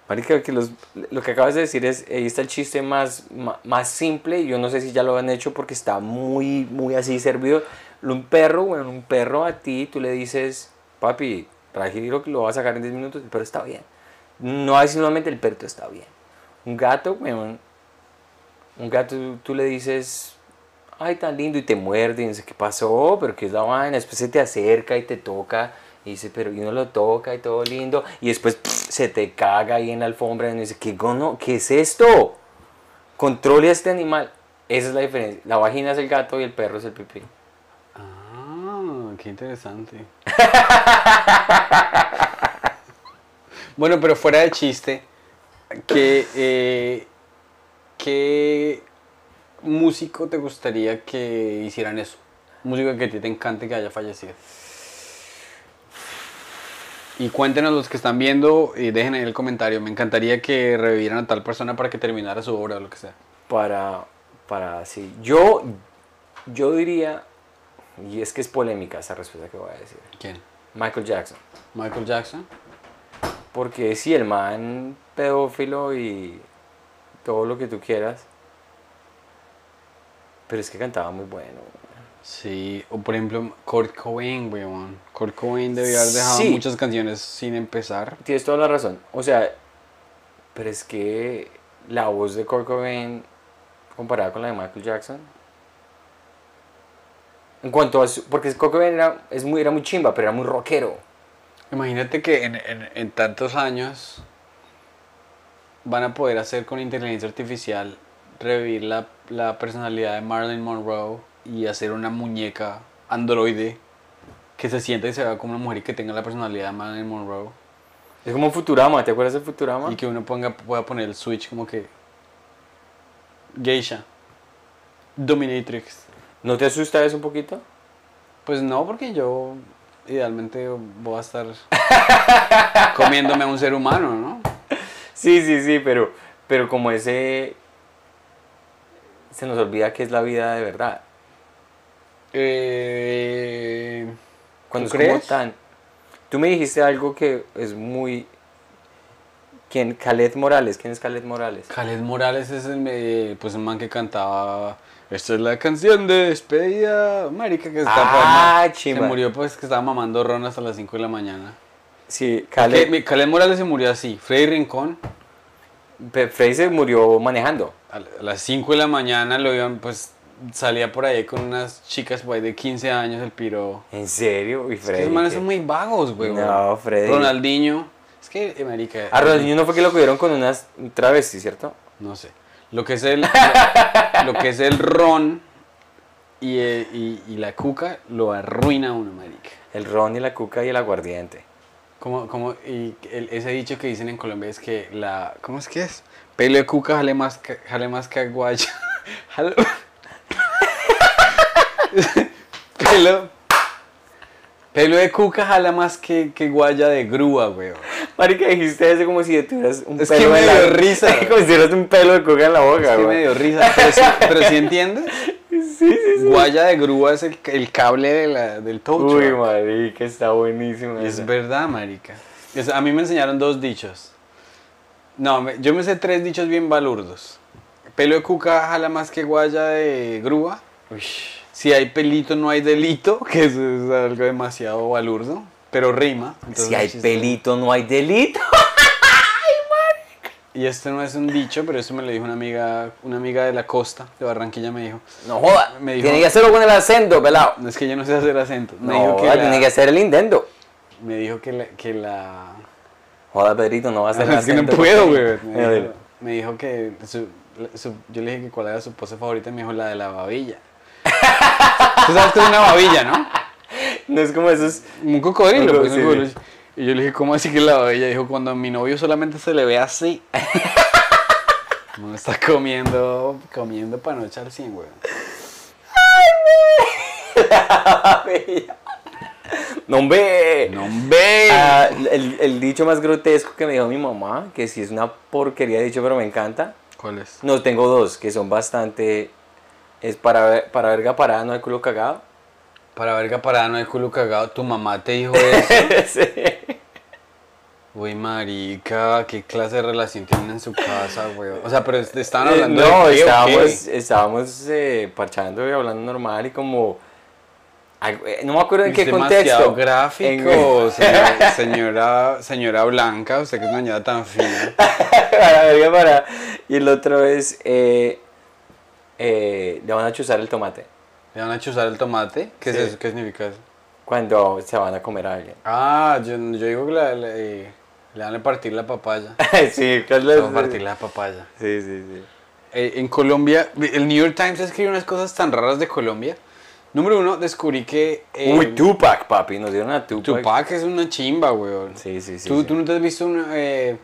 Marica, que los, lo que acabas de decir es, ahí está el chiste más, más, simple, yo no sé si ya lo han hecho porque está muy, muy así servido. Un perro, bueno, un perro a ti, tú le dices, papi, tranquilo que lo vas a sacar en 10 minutos, el perro está bien. No hay solamente el perro está bien. Un gato, weón, un gato tú, le dices, ay, tan lindo, y te muerde, y dice, ¿qué pasó? ¿Pero qué es la vaina? Después se te acerca y te toca, y dice, pero y uno lo toca y todo lindo, y después se te caga ahí en la alfombra, y dice, ¿qué, gono? ¿qué es esto? Controle a este animal. Esa es la diferencia. La vagina es el gato y el perro es el pipí. Ah, qué interesante. [laughs] bueno, pero fuera de chiste, ¿qué, eh, ¿qué músico te gustaría que hicieran eso? Músico que a ti te encante que haya fallecido. Y cuéntenos los que están viendo y dejen ahí el comentario. Me encantaría que revivieran a tal persona para que terminara su obra o lo que sea. Para, para, sí. Yo, yo diría, y es que es polémica esa respuesta que voy a decir, ¿Quién? Michael Jackson. Michael Jackson. Porque sí, el man pedófilo y todo lo que tú quieras. Pero es que cantaba muy bueno. Sí, o por ejemplo, Kurt Cobain, weón. Kurt Cobain debió haber dejado Sí. muchas canciones sin empezar. Tienes toda la razón. O sea, pero es que la voz de Kurt Cobain comparada con la de Michael Jackson. En cuanto a su, porque Kurt Cobain era, es muy, era muy chimba, pero era muy rockero. Imagínate que en, en- en tantos años van a poder hacer con inteligencia artificial revivir la, la personalidad de Marilyn Monroe y hacer una muñeca androide que se sienta y se vea como una mujer y que tenga la personalidad de Marilyn Monroe. Es como Futurama, ¿te acuerdas de Futurama? Y que uno ponga, pueda poner el switch como que geisha, dominatrix. ¿No te asusta eso un poquito? Pues no, porque yo idealmente voy a estar [laughs] comiéndome a un ser humano, ¿no? Sí, sí, sí, pero, pero como ese... Se nos olvida que es la vida de verdad. Eh, Cuando ¿Tú es como crees? tan... Tú me dijiste algo que es muy... ¿Quién? Khaled Morales. ¿Quién es Khaled Morales? Khaled Morales es el, eh, pues, el man que cantaba. Esta es la canción de despedida. Marica, que está Ah, Se murió, pues, que estaba mamando ron hasta las 5 de la mañana. Sí. Khaled Morales se murió así. Freddy Rincón, Pe- Freddy se murió manejando. a las 5 de la mañana lo iban, pues, salía por ahí con unas chicas por ahí de 15 años, el piro. ¿En serio? Y Es que Freddy, esos manes ¿qué? son muy vagos, güey. No, Freddy. Ronaldinho. Es que, eh, marica. A Ronaldinho no fue que lo cogieron con unas un travesti, ¿cierto? No sé. Lo que es el, [laughs] lo, que es el ron y, eh, y, y la cuca lo arruina uno, marica. El ron y la cuca y el aguardiente. Como, como, y el- ese dicho que dicen en Colombia es que la, ¿cómo es que es? Pelo de cuca jale más que, jale más que aguaya. [laughs] Jalo- [laughs] pelo, pelo de cuca jala más que, que guaya de grúa, weón. Marica, dijiste eso como si tuvieras un Es que pelo me en la- dio risa. [laughs] como si tuvieras un pelo de cuca en la boca, Es que me dio risa, pero sí, pero sí entiendes. Sí, sí, sí. Guaya de grúa es el, el cable de la- del tow Uy, truck. marica, está buenísimo. Es verdad, marica. Es- a mí me enseñaron dos dichos. No, me- yo me sé tres dichos bien balurdos. Pelo de cuca jala más que guaya de grúa. Uy. Si hay pelito no hay delito, que eso es algo demasiado balurdo, pero rima. Si hay pelito, no hay delito. [laughs] Y este no es un dicho, pero eso me lo dijo una amiga, una amiga de la costa, de Barranquilla me dijo. No joda. Me dijo- Tiene que hacerlo con el acento, pelado. No es que yo no sé hacer acentos. Me No, dijo que joda, la- tiene que hacer el intento. me dijo que la, que la Joda, Pedrito, no va a hacer el [laughs] es que no acento. puedo, güey. Me, dijo- me dijo que su- la- su- yo le dije que cuál era su pose favorita y me dijo la de la babilla. [laughs] Tú sabes que es una babilla, ¿no? No es como esos. Un cocodrilo, Un pues, un sí, cocodrilo. Y yo le dije, ¿cómo así que la babilla? Dijo, cuando a mi novio solamente se le ve así. [laughs] No está comiendo, comiendo para no echar 100, güey. No, [laughs] hombre. ¡No, ve! Ah, el, el dicho más grotesco que me dijo mi mamá, que sí es una porquería de dicho, pero me encanta. ¿Cuál es? No, tengo dos que son bastante. Es para, para verga parada, no hay culo cagado. Para verga parada no hay culo cagado. Tu mamá te dijo [laughs] eso. Sí. Uy, marica, ¿qué clase de relación tienen en su casa, güey? O sea, pero est- estaban Eh, hablando no, de qué, estábamos, qué? estábamos eh, parchando y hablando normal y como. eh, No me acuerdo en Es qué contexto. gráfico, En- señora, [laughs] señora, señora Blanca, usted que es una niña tan fina. para para. Y el otro es. Eh, eh, le van a chuzar el tomate ¿Le van a chuzar el tomate? ¿Qué Sí. es eso? ¿Qué significa eso? cuando se van a comer a alguien. Ah, yo, yo digo que la- la- eh, le van a partir la papaya. [laughs] sí, ¿qué es Le van a partir la papaya. Sí, sí, sí. Eh, en Colombia, el New York Times escribe unas cosas tan raras de Colombia. Número uno, descubrí que... eh, Uy, Tupac, papi, nos dieron a Tupac. Tupac es una chimba, weón. Sí, sí, sí. ¿Tú, sí. tú no te has visto una... eh,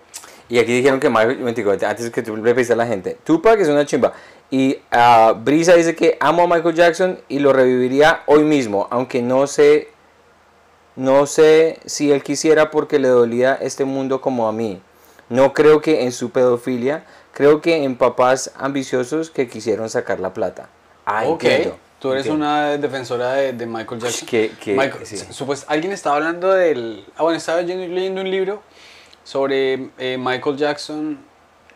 Y aquí dijeron que Michael, antes que tú le pediste a la gente, Tupac es una chimba. Y ah, Brisa dice que amo a Michael Jackson y lo reviviría hoy mismo, aunque no sé, no sé si él quisiera porque le dolía este mundo como a mí. No creo que en su pedofilia, creo que en papás ambiciosos que quisieron sacar la plata. Ah, ok, entiendo, tú eres entiendo. una defensora de, de Michael Jackson. Que- que- Michael- sí. alguien estaba hablando del... Ah, bueno, estaba leyendo un libro sobre eh, Michael Jackson,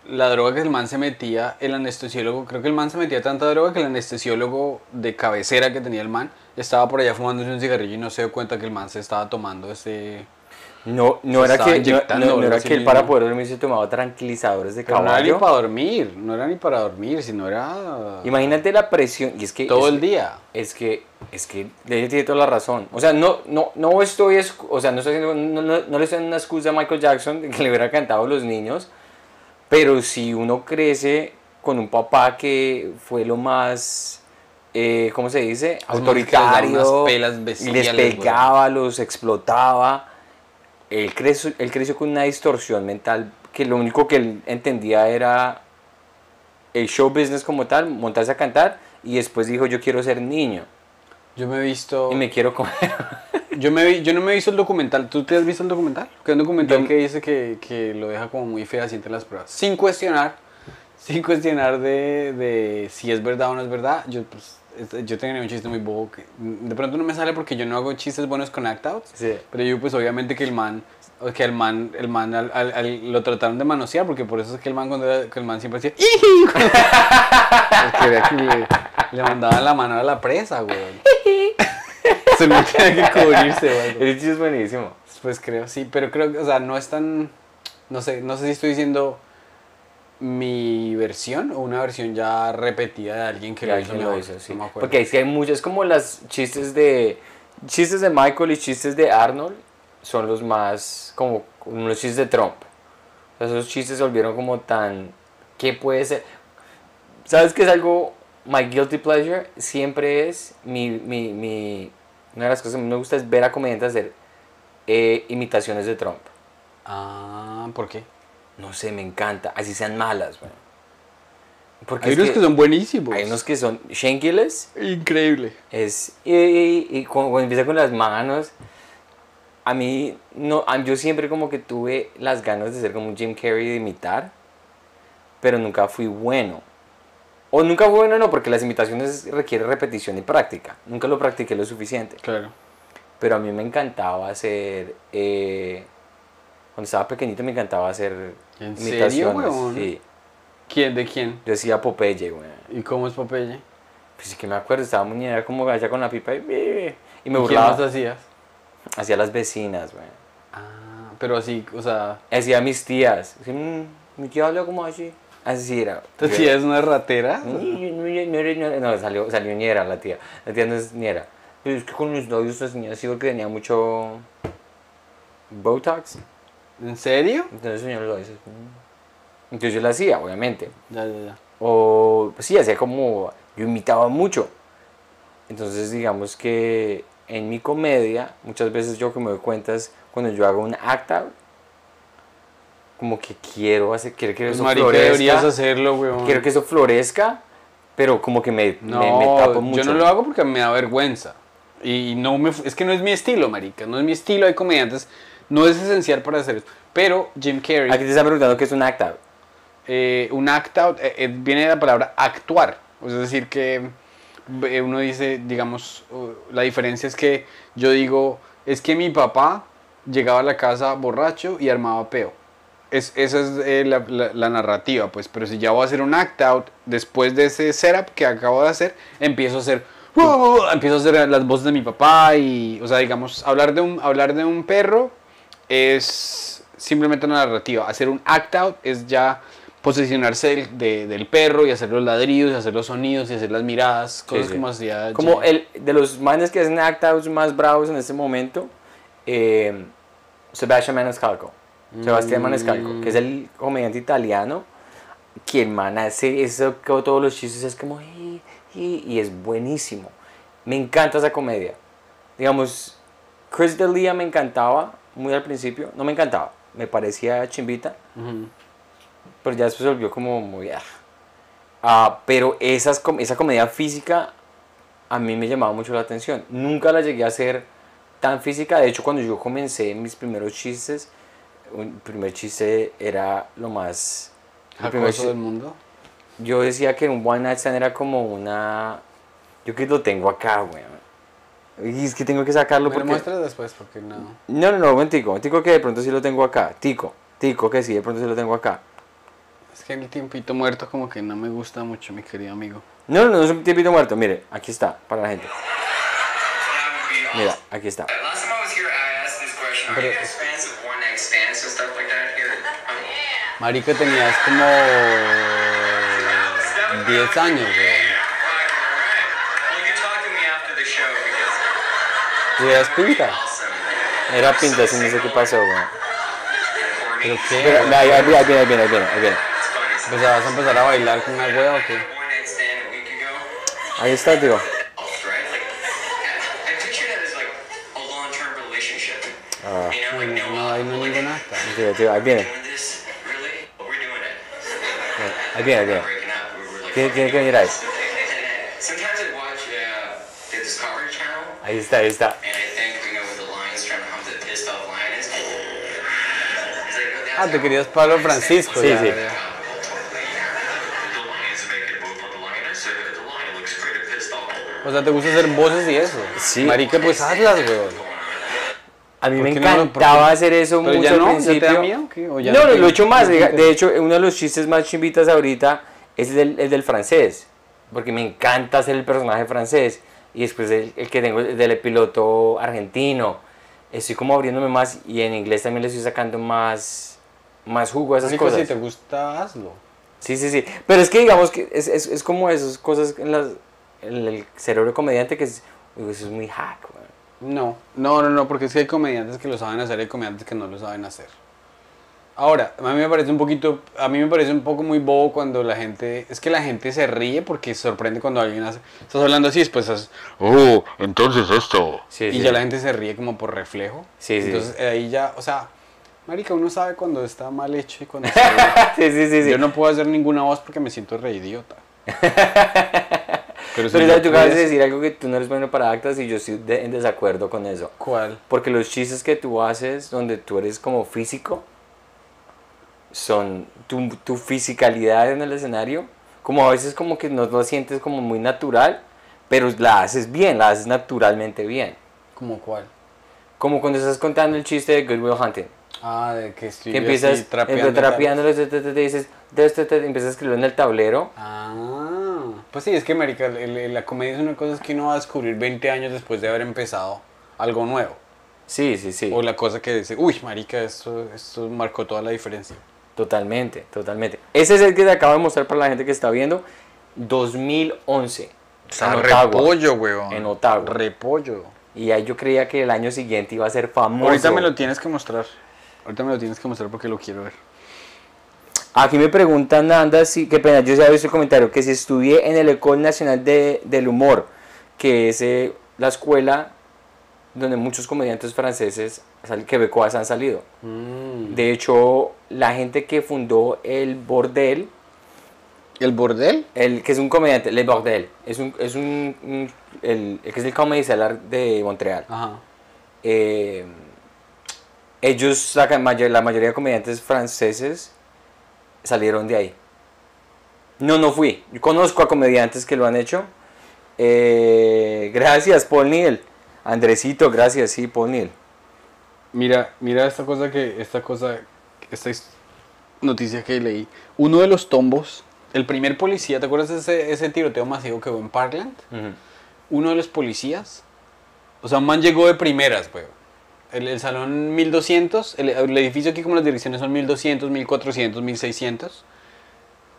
la droga que el man se metía, el anestesiólogo, creo que el man se metía tanta droga que el anestesiólogo de cabecera que tenía el man estaba por allá fumándose un cigarrillo y no se dio cuenta que el man se estaba tomando ese... No, no era que, no, no- era que él para poder dormir se tomaba tranquilizadores de Pero no era ni caballo. para dormir, no era ni para dormir, sino era Imagínate la presión, y es que... todo es el día. Es que, es que ella tiene toda la razón. O sea, no, no, no estoy, o sea, no estoy haciendo, no, no- no le estoy dando una excusa a Michael Jackson de que le hubiera cantado a los niños, pero si uno crece con un papá que fue lo más, eh, ¿cómo se dice? Autoritario, pelas y les pegaba, los explotaba. Él creció, él creció con una distorsión mental que lo único que él entendía era el show business como tal, montarse a cantar y después dijo yo quiero ser niño Yo me he visto... y me quiero comer. Yo, me vi- yo no me he visto el documental. ¿Tú te has visto el documental? Que es un documental Yo- que dice que, que lo deja como muy fehaciente en las pruebas. Sin cuestionar. Sin cuestionar de, de si es verdad o no es verdad. Yo, pues, yo tenía un chiste muy bobo que de pronto no me sale porque yo no hago chistes buenos con act-outs. Sí. Pero yo, pues, obviamente que el man, que el man, el man al- al- al- lo trataron de manosear porque por eso es que el man, cuando era- que el man siempre decía "Iji", [laughs] [laughs] Porque que le, le mandaban la mano a la presa, güey. [laughs] Se no tenía que cubrirse, güey. El chiste es buenísimo. Pues creo, sí, pero creo que, o sea, no es tan, no sé, no sé si estoy diciendo mi versión o una versión ya repetida de alguien que lo hizo lo hizo, sí. No. Porque es que hay muchas, como las chistes de chistes de Michael y chistes de Arnold son los más como, los chistes de Trump. Esos chistes se volvieron como tan ¿qué puede ser? ¿Sabes qué es algo? My guilty pleasure siempre es mi, mi, mi- Una de las cosas que me gusta es ver a comediantes hacer eh, imitaciones de Trump. Ah, ¿por qué? No sé, me encanta. Así sean malas. Porque Hay unos que, son buenísimos. Hay unos que son. Shane Gillis Increíble. es. Y, y- y cuando, cuando empieza con las manos. A mí, no, yo siempre como que tuve las ganas de ser como un Jim Carrey de imitar. Pero nunca fui bueno. O nunca fui bueno, no, porque las imitaciones requieren repetición y práctica. Nunca lo practiqué lo suficiente. Claro. Pero a mí me encantaba hacer. eh, cuando estaba pequeñito me encantaba hacer ¿En serio, imitaciones. huevón? Sí. ¿Quién? ¿De quién? Yo decía Popeye, güey. ¿Y cómo es Popeye? Pues sí que me acuerdo, estaba muñeca como allá con la pipa y, y me ¿Y ¿Qué más burlaba. hacías? Hacía las vecinas, güey. Ah, pero así, o sea, Hacía a mis tías. Así, "Mm, mi tía habla como así. Así era. ¿tu tía es una ratera? [laughs] No, no, salió, salió ñera la tía. La tía no es ñera. Pero es que con mis novios las niñas sí porque tenía mucho Botox. ¿En serio? Entonces señor lo dice. "Mm". Entonces yo lo hacía, obviamente. Ya, ya, ya. O pues sí, hacía como. Yo imitaba mucho. Entonces, digamos que en mi comedia, muchas veces yo que me doy cuenta es cuando yo hago un act out, como que quiero hacer, quiero que Pues, eso deberías florezca. hacerlo, weón. Quiero que eso florezca, pero como que me, No, me, me tapo mucho. yo no lo hago porque me da vergüenza. Y no me, es que no es mi estilo, marica. No es mi estilo. Hay comediantes. No es esencial para hacer eso. Pero Jim Carrey, Aquí te están preguntando qué es un act out. eh, un act out, eh, eh, viene de la palabra actuar. Es decir, que uno dice, digamos, la diferencia es que yo digo, es que mi papá llegaba a la casa borracho y armaba peo. Es, esa es eh, la, la- la narrativa, pues. Pero si ya voy a hacer un act out, después de ese setup que acabo de hacer, empiezo a hacer, "Uh", empiezo a hacer las voces de mi papá y, o sea, digamos, hablar de un, hablar de un perro es simplemente una narrativa. Hacer un act out es ya posicionarse del, de- del perro y hacer los ladridos y hacer los sonidos y hacer las miradas, cosas sí. como hacía. Como el de los manes que hacen act outs más bravos en este momento, eh, Sebastian Maniscalco. Sebastián Maniscalco, que es el comediante italiano, que el man hace eso, que todos los chistes es como, "Ey, ey", y es buenísimo. Me encanta esa comedia. Digamos, Chris D'Elia me encantaba muy al principio, no me encantaba, me parecía chimbita, pero ya después se volvió como muy... ah. Pero esas, esa comedia física a mí me llamaba mucho la atención. Nunca la llegué a hacer tan física. De hecho, cuando yo comencé mis primeros chistes, un primer chiste era lo más... Jacoso del mundo. yo decía que un one night stand era como una... Yo que lo tengo acá, weón. Y es que tengo que sacarlo Me lo porque... muestras después porque no. No, no, no, un tico. Un tico que de pronto sí lo tengo acá. Tico. Tico que sí, de pronto sí lo tengo acá. Es que el tiempito muerto como que no me gusta mucho, mi querido amigo. No, no, no es un tiempito muerto. Mire, aquí está, para la gente. Mira, aquí está. Last time I was here, I asked this question. Are you guys fans of one night stands and stuff like that here? Um, Marico, tenías como 10 años, güey. Alright, alright. Well, you can talk to me after the show because ¿Tú eras pinta? Era pinta, así no sé qué pasó, güey. Corny. ¿Pero qué? Pero, ahí, ahí viene, ahí viene, ahí viene, ahí viene, ahí viene. Pues vas a empezar a bailar con una hueva o qué? Ahí está, tío. Ah. no, No, ahí no hay ningún acta. Tío, tío, ahí viene. Ahí viene, ahí viene. Tiene que venir ahí. Lioness. It's like, that's Ah, te querías Pablo Francisco. Sí, ya, sí. ya. O sea, te gusta hacer voces y eso. Sí. Marica, pues hazlas, weón. A mí me ¿Por qué no encantaba qué? hacer eso mucho ya al no, ¿ya te principio. da miedo qué? ¿O ya no, no no, lo he hecho más. no De, hecho, uno de los chistes más chimbitas ahorita es el del, el del francés. Porque me encanta hacer el personaje francés. Y después el, el que tengo el del piloto argentino. Estoy como abriéndome más y en inglés también le estoy sacando más, más jugo a esas Marico, cosas. si te gusta, hazlo. Sí, sí, sí. Pero es que digamos que es, es, es como esas cosas en, las, en el cerebro comediante que es, uy, eso es muy hack, weón. No, no, no, no, porque es que hay comediantes que lo saben hacer y hay comediantes que no lo saben hacer. Ahora, a mí me parece un poquito, a mí me parece un poco muy bobo cuando la gente, es que la gente se ríe porque sorprende cuando alguien hace, estás hablando así, después estás, oh, entonces esto. Sí, y sí. ya la gente se ríe como por reflejo. Sí. Entonces ahí ya, o sea, marica, uno sabe cuando está mal hecho y cuando [laughs] está bien. sí, sí, sí. Yo no puedo hacer ninguna voz porque me siento re idiota. [laughs] Pero, si Pero tú acabas de pudiese- decir algo que tú no eres bueno para actas y yo estoy de- en desacuerdo con eso. ¿Cuál? Porque los chistes que tú haces donde tú eres como físico son tu, tu fisicalidad en el escenario. Como a veces como que no lo sientes como muy natural, pero la haces bien, la haces naturalmente bien. ¿Cómo cuál? Como cuando estás contando el chiste de Good Will Hunting. Ah, de que estoy Que empiezas trapeando. te, dices, empiezas a escribirlo en el tablero. Ah, pues sí, es que, marica, la comedia es una cosa que uno va a descubrir 20 años después de haber empezado algo nuevo. Sí, sí, sí. O la cosa que dice, uy, marica, esto, esto marcó toda la diferencia. Totalmente, totalmente. Ese es el que te acabo de mostrar para la gente que está viendo. 2011. en Ottawa. weón. En Ottawa. Repollo. Y ahí yo creía que el año siguiente iba a ser famoso. Ahorita me lo tienes que mostrar. Ahorita me lo tienes que mostrar porque lo quiero ver. Aquí me preguntan, Nanda, si, qué pena, yo ya he visto el comentario, que si estudié en el École Nacional de, del Humor, que es eh, la escuela donde muchos comediantes franceses sal- quebecois han salido. Mm. De hecho, la gente que fundó el Bordel, ¿El bordel? el que es un comediante, Le Bordel, es un, es un, un- el, el que es el Comedy Cellar de Montreal. Ajá. Eh, ellos, la, la mayoría de comediantes franceses salieron de ahí. No, no fui. Yo conozco a comediantes que lo han hecho. Eh, gracias, Paul Neal. Andresito, gracias, sí, Paul Neal. Mira, mira esta cosa que, esta cosa, esta noticia que leí. Uno de los tombos, el primer policía, ¿te acuerdas de ese, ese tiroteo masivo que hubo en Parkland? Uno de los policías, o sea, un man llegó de primeras, weón. El, el salón 1200, el, el edificio aquí como las direcciones son 1200, 1400, 1600.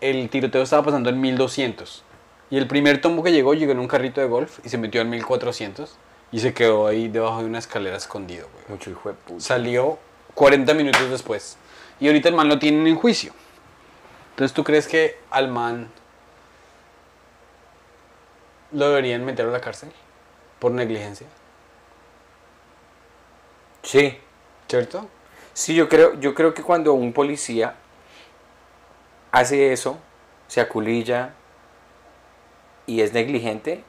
El tiroteo estaba pasando en 1200. Y el primer tombo que llegó, llegó en un carrito de golf y se metió en 1400. Y se quedó ahí debajo de una escalera escondido, weón. Mucho hijo de puta. Salió 40 minutos después. Y ahorita el man lo tienen en juicio. Entonces, ¿tú crees que al man lo deberían meter a la cárcel? Por negligencia. Sí, ¿Cierto? sí, yo creo, yo creo que cuando un policía hace eso, se aculilla y es negligente,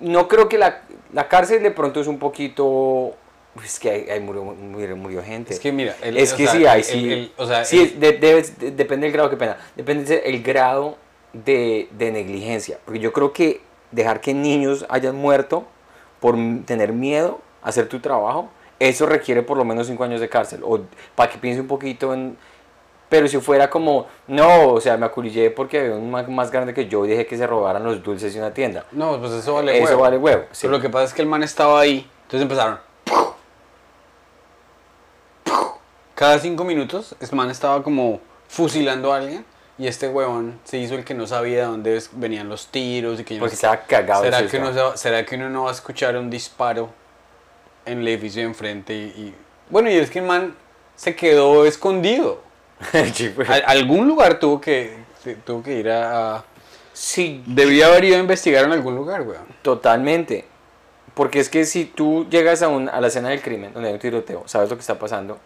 no creo que la, la cárcel de pronto es un poquito... Es que ahí, ahí murió, murió, murió gente. Es que mira, el- es que sea, sí, el- sí. el- o sea, sí, el- de- de- depende del grado, qué pena. Depende del grado de, de negligencia. Porque yo creo que dejar que niños hayan muerto por tener miedo a hacer tu trabajo, eso requiere por lo menos cinco años de cárcel. O para que piense un poquito en. Pero si fuera como, no, o sea, me aculillé porque había un man más grande que yo y dejé que se robaran los dulces de una tienda. No, pues eso vale Eso huevo. vale huevo. sí. Pero lo que pasa es que el man estaba ahí. Entonces empezaron. Cada cinco minutos, este man estaba como fusilando a alguien. Y este huevón se hizo el que no sabía de dónde venían los tiros y que yo no Porque sé- estaba cagado. ¿Será que, uno va- ¿Será que uno no va a escuchar un disparo en el edificio de enfrente? Y, y- Bueno, y es que el man se quedó escondido. [laughs] Sí, pues. Algún lugar tuvo que, tuvo que ir a, a- Sí, Debía haber ido a investigar en algún lugar, weón. Totalmente. Porque es que si tú llegas a, un- a la escena del crimen, donde hay un tiroteo, sabes lo que está pasando.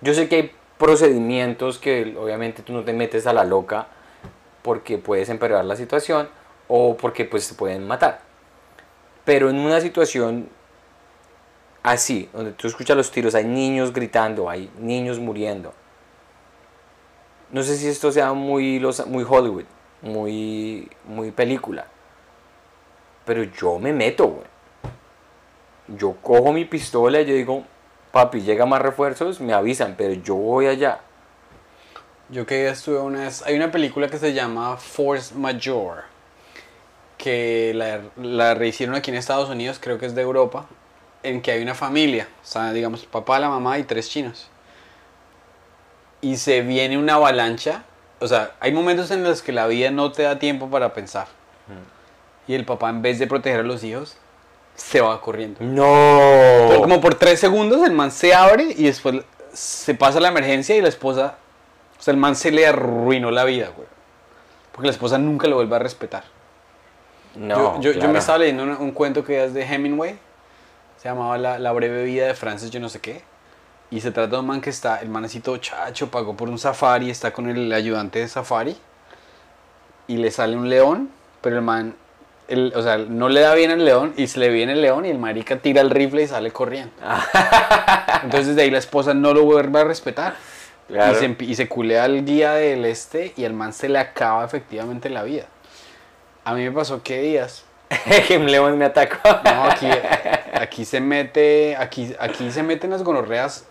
Yo sé que hay procedimientos que obviamente tú no te metes a la loca porque puedes empeorar la situación o porque pues te pueden matar. Pero en una situación así, donde tú escuchas los tiros, hay niños gritando, hay niños muriendo. No sé si esto sea muy, los, muy Hollywood, muy, muy película. Pero yo me meto, güey. Yo cojo mi pistola y yo digo, papi, llega más refuerzos, me avisan, pero yo voy allá. Yo que estuve una vez. Hay una película que se llama Force Majeure. Que la, la rehicieron aquí en Estados Unidos, creo que es de Europa. En que hay una familia. O sea, digamos, papá, la mamá y tres chinos. Y se viene una avalancha. O sea, hay momentos en los que la vida no te da tiempo para pensar. Y el papá, en vez de proteger a los hijos, se va corriendo. Pero No. como por tres segundos el man se abre y después se pasa la emergencia y la esposa, o sea, el man se le arruinó la vida, güey. Porque la esposa nunca lo vuelve a respetar. No. yo, yo, me estaba leyendo un, un cuento que es de Hemingway, se llamaba La, la breve vida de Francis, yo no sé qué. Y se trata de un man que está, el man así todo chacho, pagó por un safari, está con el ayudante de safari. Y le sale un león, pero el man, el, o sea, no le da bien al león y se le viene el león y el marica tira el rifle y sale corriendo. [laughs] Entonces de ahí la esposa no lo vuelve a respetar. Claro. Y, se, y se culea al guía del este y al man se le acaba efectivamente la vida. A mí me pasó que días. [laughs] que un león me atacó. No, aquí, aquí se mete, aquí, aquí se meten las gonorreas,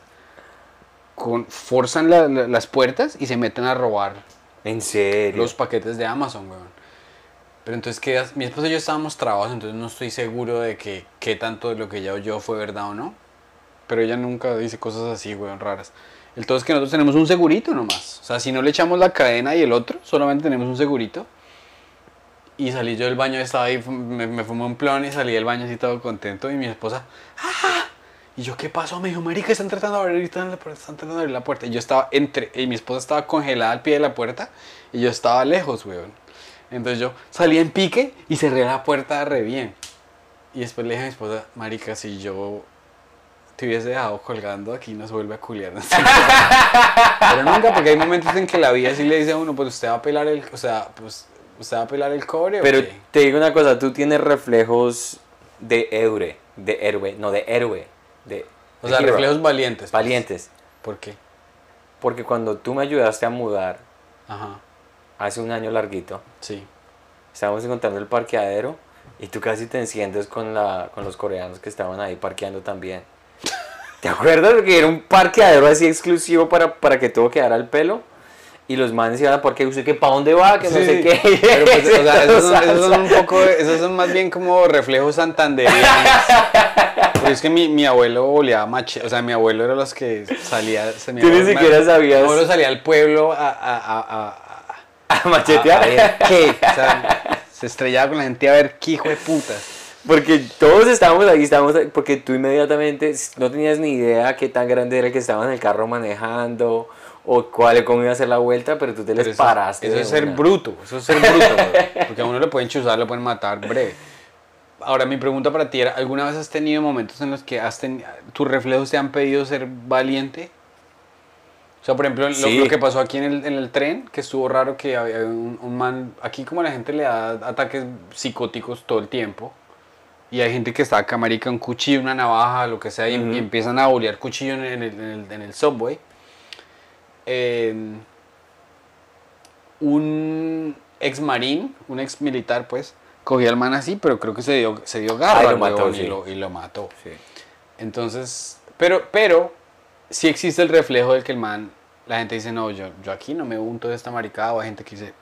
con, forzan la- la- las puertas y se meten a robar En serio. los paquetes de Amazon, weón. Pero entonces, ¿qué? mi esposa y yo estábamos trabados, entonces no estoy seguro de que qué tanto de lo que ella oyó fue verdad o no. Pero ella nunca dice cosas así, weón, raras. El todo es que nosotros tenemos un segurito nomás. O sea, si no le echamos la cadena y el otro, solamente tenemos un segurito. Y salí yo del baño, estaba ahí, me, me fumé un plon y salí del baño así todo contento. Y mi esposa, ¡ah! Y yo, ¿qué pasó? Me dijo, Marica, están tratando de abrir, están, tratando de abrir la puerta. Y yo estaba entre, y mi esposa estaba congelada al pie de la puerta y yo estaba lejos, weón. Entonces yo salí en pique y cerré la puerta re bien. Y después le dije a mi esposa, Marica, si yo te hubiese dejado colgando aquí, nos vuelve a culiar. [laughs] Pero nunca, porque hay momentos en que la vida sí le dice a uno, pues usted va a pelar el, o sea, pues usted va a pelar el cobre. Pero qué?". te digo una cosa, tú tienes reflejos de héroe, de héroe, no de héroe, de o sea, hero, reflejos valientes. pues. valientes. ¿Por qué? Porque cuando tú me ayudaste a mudar Ajá, hace un año larguito, sí. estábamos encontrando el parqueadero y tú casi te enciendes con, la, con los coreanos que estaban ahí parqueando también. ¿Te acuerdas? Porque era un parqueadero así exclusivo para, para que todo quedara al pelo. Y los manes iban a parquear, usted que para dónde va, que no Sí, sé sí. qué. Pero pues, o sea, [laughs] esos, son, esos son un poco, esos son más bien como reflejos santanderianos. [laughs] Pero es que mi, mi abuelo oleaba mache, o sea, mi abuelo era los que salía. se- Tú ni siquiera sabías. Mi abuelo salía al pueblo a, a, a, a, [laughs] a- machetear. a ver qué. O sea, se estrellaba con la gente a ver qué hijo de putas. Porque todos estábamos ahí, estábamos porque tú inmediatamente no tenías ni idea qué tan grande era el que estaba en el carro manejando o cuál, cómo iba a hacer la vuelta, pero tú te les Pero eso- paraste. Eso es ser una. bruto, eso es ser bruto. [laughs] Porque a uno lo pueden chuzar, lo pueden matar breve. Ahora, mi pregunta para ti era, ¿alguna vez has tenido momentos en los que has tus reflejos te han pedido ser valiente? O sea, por ejemplo, lo, Sí. lo que pasó aquí en el, en el tren, que estuvo raro que había un, un man, aquí como la gente le da ataques psicóticos todo el tiempo, y hay gente que está acá, marica, un cuchillo, una navaja, lo que sea, y, Ujú. y empiezan a bolear cuchillo en el- en el- en el subway. Eh, un ex marín, un ex militar, pues, cogió al man así, pero creo que se dio, se dio garra Ah, y lo mató, sí. y, lo, y lo mató. Sí. Entonces, pero, pero, sí existe el reflejo del que el man, la gente dice, no, yo, yo aquí no me unto de esta maricada, o hay gente que dice,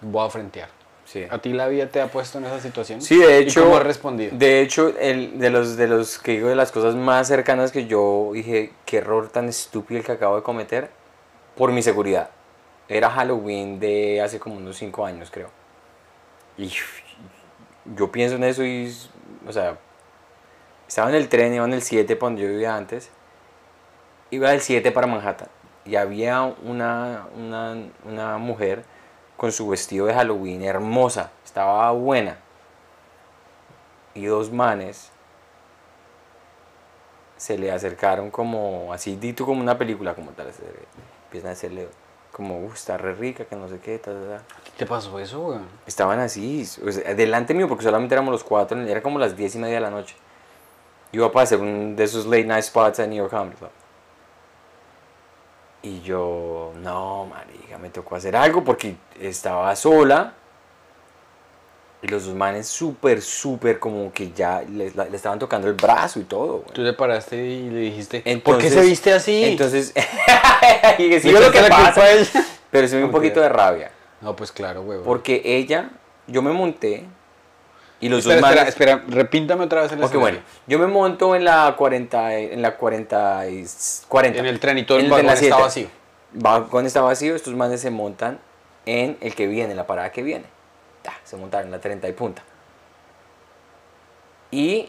voy a frentear. Sí. ¿A ti la vida te ha puesto en esa situación? Sí, de hecho. ¿Y cómo has respondido? De hecho, el, de los de los que digo de las cosas más cercanas que yo dije, qué error tan estúpido el que acabo de cometer, por mi seguridad. Era Halloween de hace como unos 5 años, creo. Y yo pienso en eso y, o sea, estaba en el tren, iba en el 7 para donde yo vivía antes. Iba del 7 para Manhattan. Y había una, una, una mujer con su vestido de Halloween hermosa, estaba buena y dos manes se le acercaron como así dito como una película como tal se- empiezan a hacerle como "Uh, está re rica que no sé qué ta, ta, ta". ¿Qué te pasó eso, weón? estaban así o sea, delante mío porque solamente éramos los cuatro era como las diez y media de la noche iba para hacer un de esos late night spots en New York Comedy Club y yo no marica me tocó hacer algo porque estaba sola y los dos manes súper, súper como que ya le, le estaban tocando el brazo y todo. güey. Tú te paraste y le dijiste, ¿por qué Entonces- se viste así? Entonces, [laughs] y sí, lo que pasa, pero sí me dio un poquito de rabia. No, pues claro, weón. Porque ella, yo me monté y los espera, dos espera, manes... espera, repíntame otra vez el Ok, bueno, yo me monto en la 40, en la 40, y- 40. En el tren y todo el vagón está vacío. Vagón está vacío, estos manes se montan en el que viene, en la parada que viene. Ta, se montaron en la 30 y punta. Y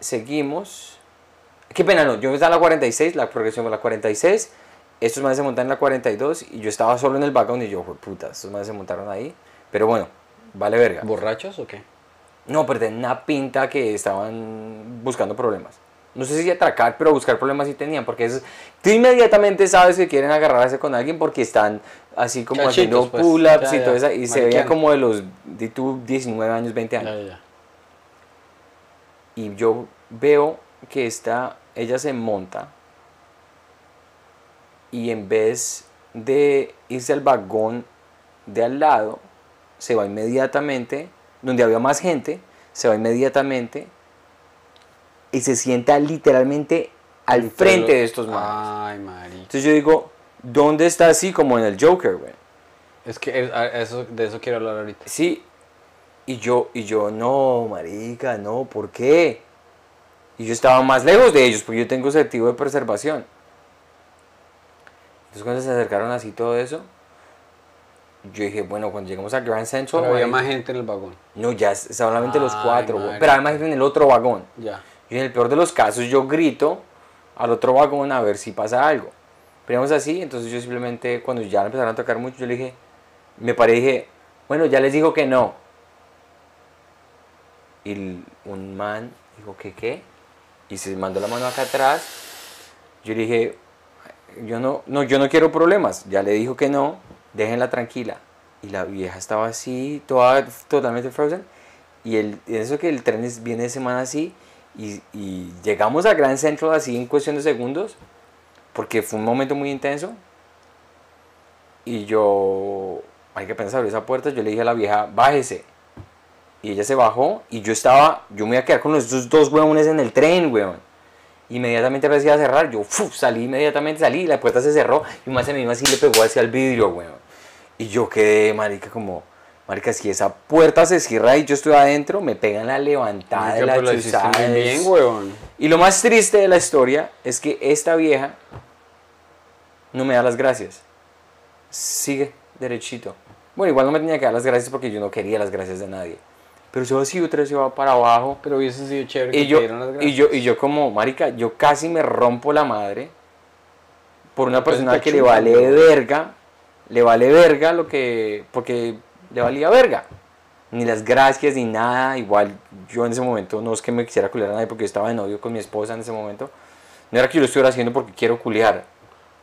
seguimos. Qué pena, no. Yo estaba en la 46, la progresión fue la 46. Estos manes se montan en la 42 y yo estaba solo en el vagón y yo, "Jue puta, estos manes se montaron ahí. Pero bueno, vale verga. ¿Borrachos o qué? No, pero tenían una pinta que estaban buscando problemas. No sé si atracar, pero buscar problemas sí tenían, porque es, tú inmediatamente sabes que quieren agarrarse con alguien porque están así como Chachitos, haciendo pues. pull-ups y todo eso, y se veía como de los, de tu 19 años, 20 años. Ya, ya, ya. Y yo veo que esta, ella se monta y en vez de irse al vagón de al lado, se va inmediatamente, donde había más gente, se va inmediatamente y se sienta literalmente al frente de estos. Ay, marica. Entonces yo digo, ¿dónde está así como en el Joker, güey? Es que eso, de eso quiero hablar ahorita. Sí. Y yo, y yo, no, marica, no, ¿por qué? Y yo estaba más lejos de ellos, porque yo tengo objetivo de preservación. Entonces cuando se acercaron así todo eso, yo dije, bueno, cuando llegamos a Grand Central, Pero había más gente en el vagón. no, ya solamente los Ay, cuatro, güey. marica. pero además en el otro vagón. Ya. Y en el peor de los casos yo grito al otro vagón a ver si pasa algo. Pero así, entonces yo simplemente cuando ya empezaron a tocar mucho, yo le dije, me paré y dije, bueno, ya les digo que no. Y un man dijo, ¿qué qué? Y se mandó la mano acá atrás. Yo le dije, yo no, no, yo no quiero problemas. Ya le dijo que no, déjenla tranquila. Y la vieja estaba así, toda, totalmente frozen. Y el, eso que el tren es- viene de semana así. Y, llegamos a Grand Central así en cuestión de segundos. Porque fue un momento muy intenso. Y yo, hay que pensar abrir esa puerta. Yo le dije a la vieja, bájese. Y ella se bajó. Y yo estaba, yo me iba a quedar con los dos, huevones en el tren, weón. Inmediatamente empecé a cerrar. Yo ¡fuf! salí inmediatamente, salí. La puerta se cerró. Y más se me así le pegó hacia el vidrio, weón. Y yo quedé, marica, como, marica, si esa puerta se cierra y yo estoy adentro, me pegan la levantada de la chuzada, bien, huevón. y lo más triste de la historia es que esta vieja no me da las gracias. Sigue derechito. Bueno, igual no me tenía que dar las gracias porque yo no quería las gracias de nadie. Pero va así, otra vez se va para abajo. Pero hubiese sido chévere que Y te yo, las gracias. y, yo, y yo como, marica, yo casi me rompo la madre por una Pues persona que le vale verga, le vale verga lo que, porque le valía verga. Ni las gracias ni nada, igual yo en ese momento no es que me quisiera culiar a nadie porque yo estaba de novio con mi esposa en ese momento. No era que yo lo estuviera haciendo porque quiero culiar.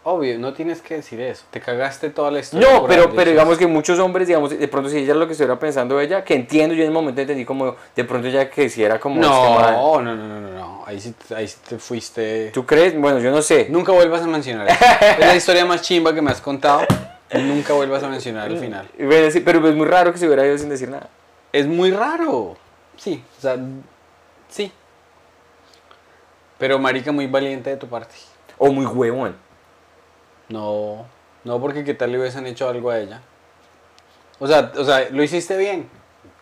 Obvio, no tienes que decir eso. Te cagaste toda la historia. No, pero, pero digamos que muchos hombres, digamos, de pronto si ella es lo que estuviera pensando ella, que entiendo, yo en el momento entendí como, de pronto ya que si era como... este. No, no, no, no, no, no. Ahí sí, ahí sí te fuiste. ¿Tú crees? Bueno, yo no sé. Nunca vuelvas a mencionar eso. es la [laughs] historia más chimba que me has contado. Nunca vuelvas a mencionar el final. Bueno, sí, pero es muy raro que se hubiera ido sin decir nada. Es muy raro. Sí, o sea, sí. Pero marica, muy valiente de tu parte. O muy huevón. No, no porque qué tal le hubiesen hecho algo a ella. O sea, o sea, lo hiciste bien.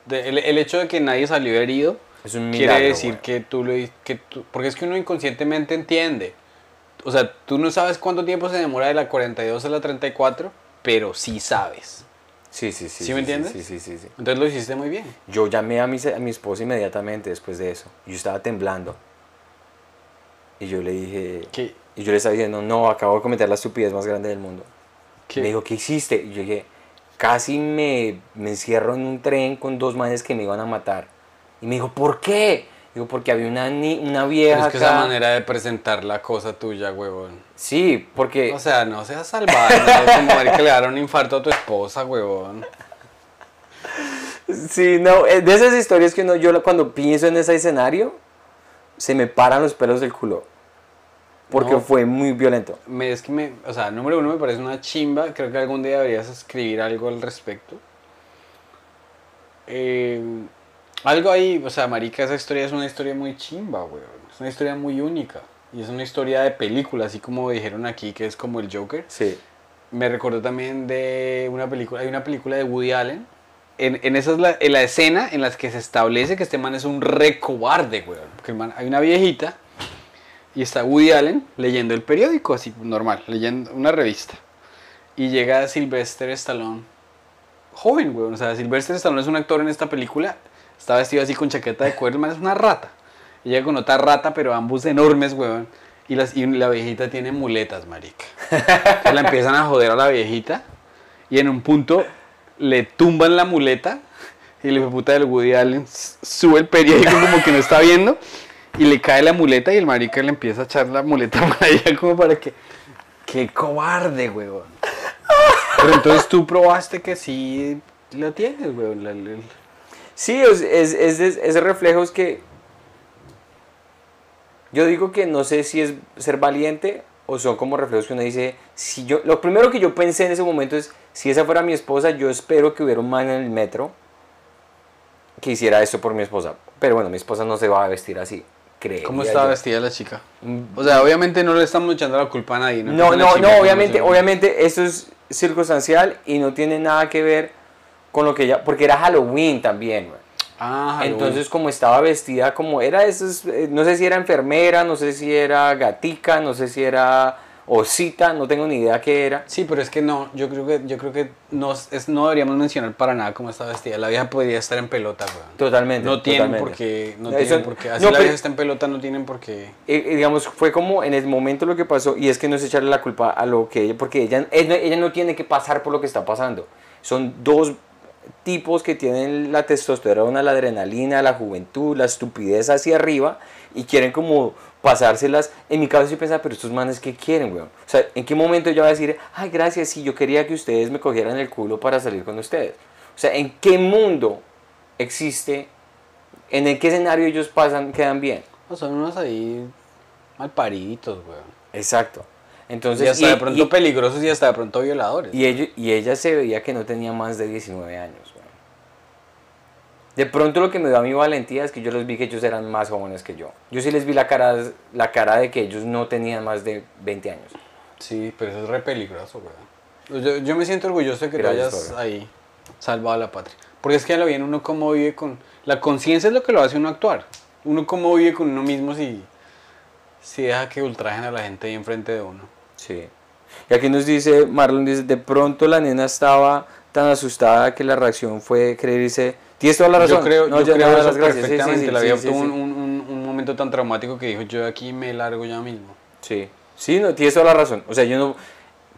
De- el, el hecho de que nadie salió herido Es un quiere milagro, decir güey. que tú lo que tú- porque es que uno inconscientemente entiende. O sea, tú no sabes cuánto tiempo se demora de la 42 a la 34, pero sí sabes. Sí, sí, sí. ¿Sí me entiendes? Sí, sí, sí, sí. Entonces lo hiciste muy bien. Yo llamé a mi, a mi esposa inmediatamente después de eso. Yo estaba temblando. Y yo le dije... ¿Qué? Y yo le estaba diciendo, no, acabo de cometer la estupidez más grande del mundo. ¿Qué? Me dijo, ¿qué hiciste? Y yo dije, casi me, me encierro en un tren con dos manes que me iban a matar. Y me dijo, ¿por qué? Digo, porque había una, ni- una Pero vieja es que acá. esa manera de presentar la cosa tuya, huevón. Sí, porque... O sea, no seas salvaje, ¿no? como marica le daron un infarto a tu esposa, huevón. Sí, no, eh, de esas historias que uno, yo cuando pienso en ese escenario, se me paran los pelos del culo. Porque No. fue muy violento. Me, es que me, o sea, número uno me parece una chimba. Creo que algún día deberías escribir algo al respecto. Eh, algo ahí, o sea, marica, esa historia es una historia muy chimba, weón. Es una historia muy única. Y es una historia de película, así como dijeron aquí, que es como el Joker. Sí. Me recordó también de una película, hay una película de Woody Allen. En, en esa es la, en la escena en la que se establece que este man es un re cobarde, weón. Porque el man- hay una viejita y está Woody Allen leyendo el periódico, así normal, leyendo una revista. Y llega Sylvester Stallone, joven, weón. O sea, Sylvester Stallone es un actor en esta película. Está vestido así con chaqueta de cuero, el es una rata. Y llega con otra rata, pero ambos enormes, weón. Y, la viejita tiene muletas, marica. La empiezan a joder a la viejita. Y en un punto le tumban la muleta. Y de puta del Woody Allen sube el periódico como que no está viendo. Y le cae la muleta y el marica le empieza a echar la muleta [laughs] para allá como para que... ¡Qué cobarde, weón! Pero entonces tú probaste que sí lo tienes, weón. Sí, es, es, es, es- ese reflejo es que yo digo que no sé si es ser valiente o son como reflejos que uno dice, si yo, lo primero que yo pensé en ese momento es, si esa fuera mi esposa, yo espero que hubiera un man en el metro que hiciera esto por mi esposa. Pero bueno, mi esposa no se va a vestir así, creo. ¿Cómo estaba vestida la chica? O sea, obviamente no le estamos echando la culpa a nadie. No, no, no, que obviamente, obviamente esto es circunstancial y no tiene nada que ver con lo que ella, porque era Halloween también, güey. Ah, Halloween. Entonces, como estaba vestida, como era esos, eh, no sé si era enfermera, no sé si era gatica, no sé si era osita, no tengo ni idea qué era. Sí, pero es que no, yo creo que, yo creo que no, es, no deberíamos mencionar para nada cómo está vestida. La vieja podría estar en pelota, weón. Totalmente. No tienen por qué, no Eso- tienen por qué. Así no, la vieja está en pelota, no tienen por qué. Eh, eh, digamos, fue como en el momento lo que pasó, y es que no es echarle la culpa a lo que ella, porque ella, ella no tiene que pasar por lo que está pasando. Son dos tipos que tienen la testosterona, la adrenalina, la juventud, la estupidez hacia arriba, y quieren como pasárselas. En mi caso yo pensaba, pero estos manes, ¿qué quieren, weón? O sea, ¿en qué momento yo voy a decir, ay, gracias, sí, yo quería que ustedes me cogieran el culo para salir con ustedes? O sea, ¿en qué mundo existe, en qué escenario ellos pasan, quedan bien? No, son unos ahí mal pariditos, weón. Exacto. Entonces, y hasta y- de pronto y- peligrosos y hasta de pronto violadores. y, ello- y ella se veía que no tenía más de 19 años. weón. De pronto lo que me dio a mi valentía es que yo los vi que ellos eran más jóvenes que yo. Yo sí les vi la cara, la cara de que ellos no tenían más de 20 años. Sí, pero eso es re peligroso, weón. Yo, yo me siento orgulloso de que Gracias, tú hayas ahí salvado a la patria. Porque es que a lo bien uno cómo vive con... La conciencia es lo que lo hace uno actuar. Uno cómo vive con uno mismo si, si deja que ultrajen a la gente ahí enfrente de uno. Sí. Y aquí nos dice, Marlon dice, de pronto la nena estaba tan asustada que la reacción fue creerse... Tienes toda la razón. Yo creo, No, yo ya, creo eso las gracias. Sí, sí, perfectamente. la vida sí. Un, un- un momento tan traumático que dijo, yo de aquí me largo ya mismo. Sí, sí, no, tienes toda la razón. O sea, yo no.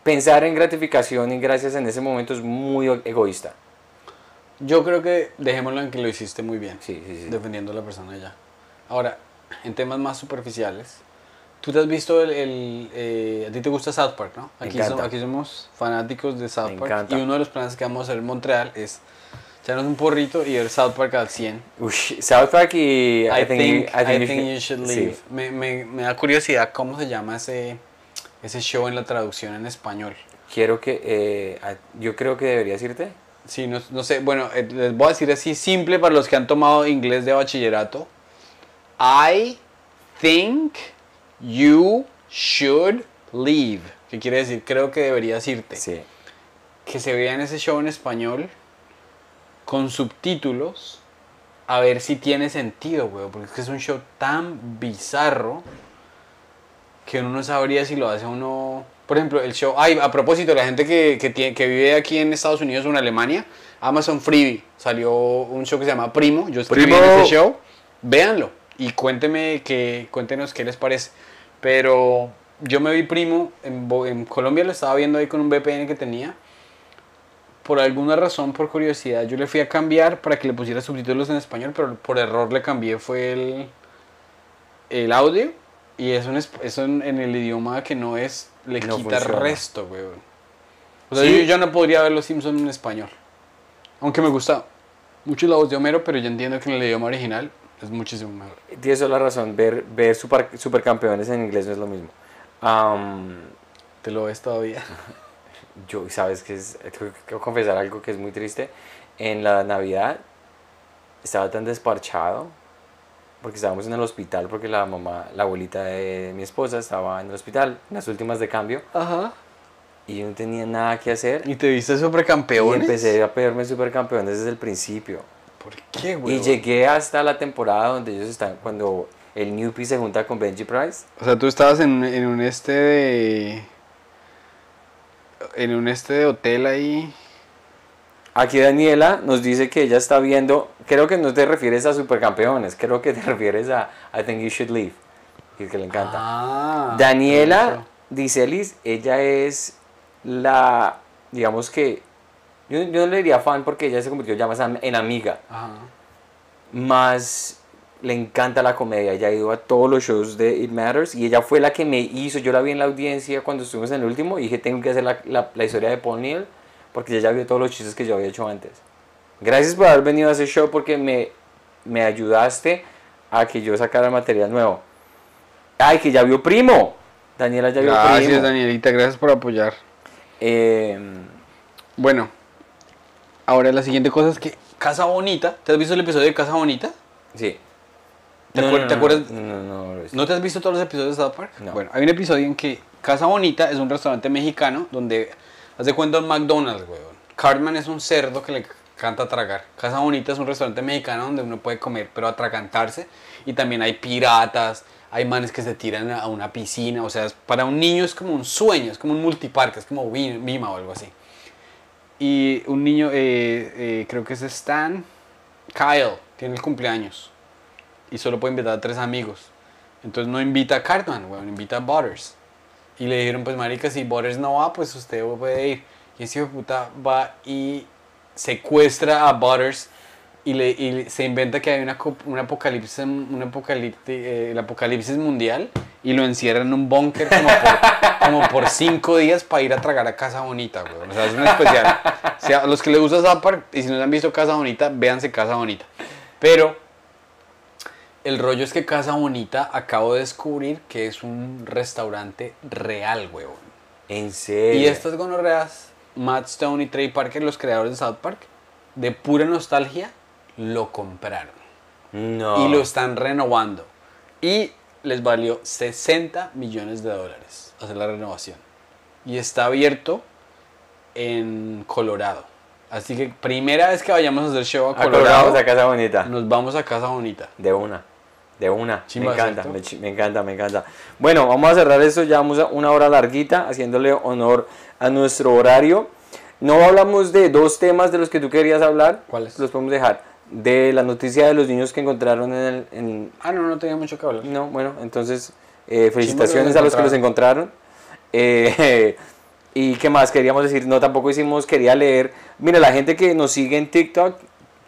Pensar en gratificación y gracias en ese momento es muy egoísta. Yo creo que dejémoslo en que lo hiciste muy bien. Sí, sí, sí. Defendiendo a la persona ya. Ahora, en temas más superficiales, tú te has visto el... el, eh, a ti te gusta South Park, ¿no? Me Aquí, encanta. so- aquí somos fanáticos de South Me Park. encanta. Y uno de los planes que vamos a hacer en Montreal es echarnos un porrito y ver South Park al 100. Ush, South Park y I, think, I think, you you should sí. leave. Me, me, me da curiosidad cómo se llama ese, ese show en la traducción en español. Quiero que. eh, yo creo que deberías irte. Sí, no, no sé, bueno, eh, les voy a decir así simple para los que han tomado inglés de bachillerato. I think you should leave. ¿Qué quiere decir? Creo que deberías irte. Sí. Que se vean ese show en español con subtítulos a ver si tiene sentido, weón. Porque es que es un show tan bizarro que uno no sabría si lo hace uno. Por ejemplo, el show. Ay, a propósito, la gente que, que, tiene, que vive aquí en Estados Unidos o en Alemania, Amazon Freebie salió un show que se llama Primo. Yo escribí Primo. en ese show. Véanlo y cuénteme que, cuéntenos qué les parece. Pero yo me vi Primo en, en Colombia, lo estaba viendo ahí con un VPN que tenía. Por alguna razón, por curiosidad, yo le fui a cambiar para que le pusiera subtítulos en español, pero por error le cambié fue el, el audio y eso, en, eso en, en el idioma que no es, le No quita funciona. resto, weón. O sea, Sí. yo, yo no podría ver Los Simpsons en español. Aunque me gusta mucho la voz de Homero, pero yo entiendo que en el idioma original es muchísimo mejor. Tienes toda la razón. Ver, ver super, supercampeones en inglés no es lo mismo. Am, ¿Te lo ves todavía? [laughs] yo, sabes que es. Tengo que confesar algo que es muy triste. En la Navidad estaba tan desparchado porque estábamos en el hospital porque la mamá, la abuelita de mi esposa estaba en el hospital, en las últimas de cambio, Ajá. y yo no tenía nada que hacer. ¿Y te viste sobre Y empecé a pedirme supercampeones desde el principio. ¿Por qué, güey? Y llegué hasta la temporada donde ellos están, cuando el Newpie se junta con Benji Price. O sea, tú estabas en, en un este de. En un este de hotel ahí. Aquí Daniela nos dice que ella está viendo, creo que no te refieres a supercampeones, creo que te [laughs] refieres a I Think You Should Leave, y que le encanta. Ah, Daniela. Dicelis, ella es la, digamos que, yo, yo no le diría fan porque ella se convirtió ya más en amiga, Ajá. más le encanta la comedia, ella ha ido a todos los shows de It Matters y ella fue la que me hizo, yo la vi en la audiencia cuando estuvimos en el último y dije tengo que hacer la, la- la historia de Paul Neal porque ella ya vio todos los chistes que yo había hecho antes. Gracias por haber venido a ese show porque me, me ayudaste a que yo sacara material nuevo. Ay, que ya vio Primo. Daniela ya vio Gracias, Primo. Danielita, gracias por apoyar. Eh, Bueno, ahora la siguiente cosa es que Casa Bonita, ¿te has visto el episodio de Casa Bonita? sí. ¿Te acuer- te acuerdas? No, no, no, no, no, ¿No te has visto todos los episodios de South Park? No. Bueno, hay un episodio en que Casa Bonita es un restaurante mexicano donde hace cuenta un McDonald's, weón. Cartman es un cerdo que le canta tragar. Casa Bonita es un restaurante mexicano donde uno puede comer, pero atragantarse. Y también hay piratas, hay manes que se tiran a una piscina. O sea, para un niño es como un sueño, es como un multiparque, es como Vima o algo así. Y un niño, eh, eh, creo que es Stan, Kyle, tiene el cumpleaños y solo puede invitar a tres amigos. Entonces no invita a Cartman, weón, invita a Butters. Y le dijeron, pues marica, si Butters no va, pues usted puede ir. Y ese hijo de puta va y secuestra a Butters y, le, y se inventa que hay una, un apocalipsis, un apocalipsis, eh, el apocalipsis mundial y lo encierra en un búnker como por, [laughs] como por cinco días para ir a tragar a Casa Bonita, weón. O sea, es un especial. O sea, a los que les gusta South Park y si no han visto Casa Bonita, véanse Casa Bonita. Pero el rollo es que Casa Bonita acabo de descubrir que es un restaurante real, huevón. En serio. Y estas gonorreas, Matt Stone y Trey Parker, los creadores de South Park, de pura nostalgia, lo compraron. No. Y lo están renovando. Y les valió 60 millones de dólares hacer la renovación. Y está abierto en Colorado. Así que primera vez que vayamos a hacer show a Colorado, Colorado, a casa bonita. nos vamos a Casa Bonita. De una. De una. Chimba, me encanta, me, me encanta, me encanta. Bueno, vamos a cerrar esto. Ya vamos a una hora larguita, haciéndole honor a nuestro horario. No hablamos de dos temas de los que tú querías hablar. ¿Cuáles? Los podemos dejar. De la noticia de los niños que encontraron en el. en- Ah, no, no tenía mucho que hablar. no, bueno, entonces, eh, felicitaciones los a los que los encontraron. encontraron. Eh, [laughs] y qué más queríamos decir, no, tampoco hicimos, quería leer. Mira, la gente que nos sigue en TikTok,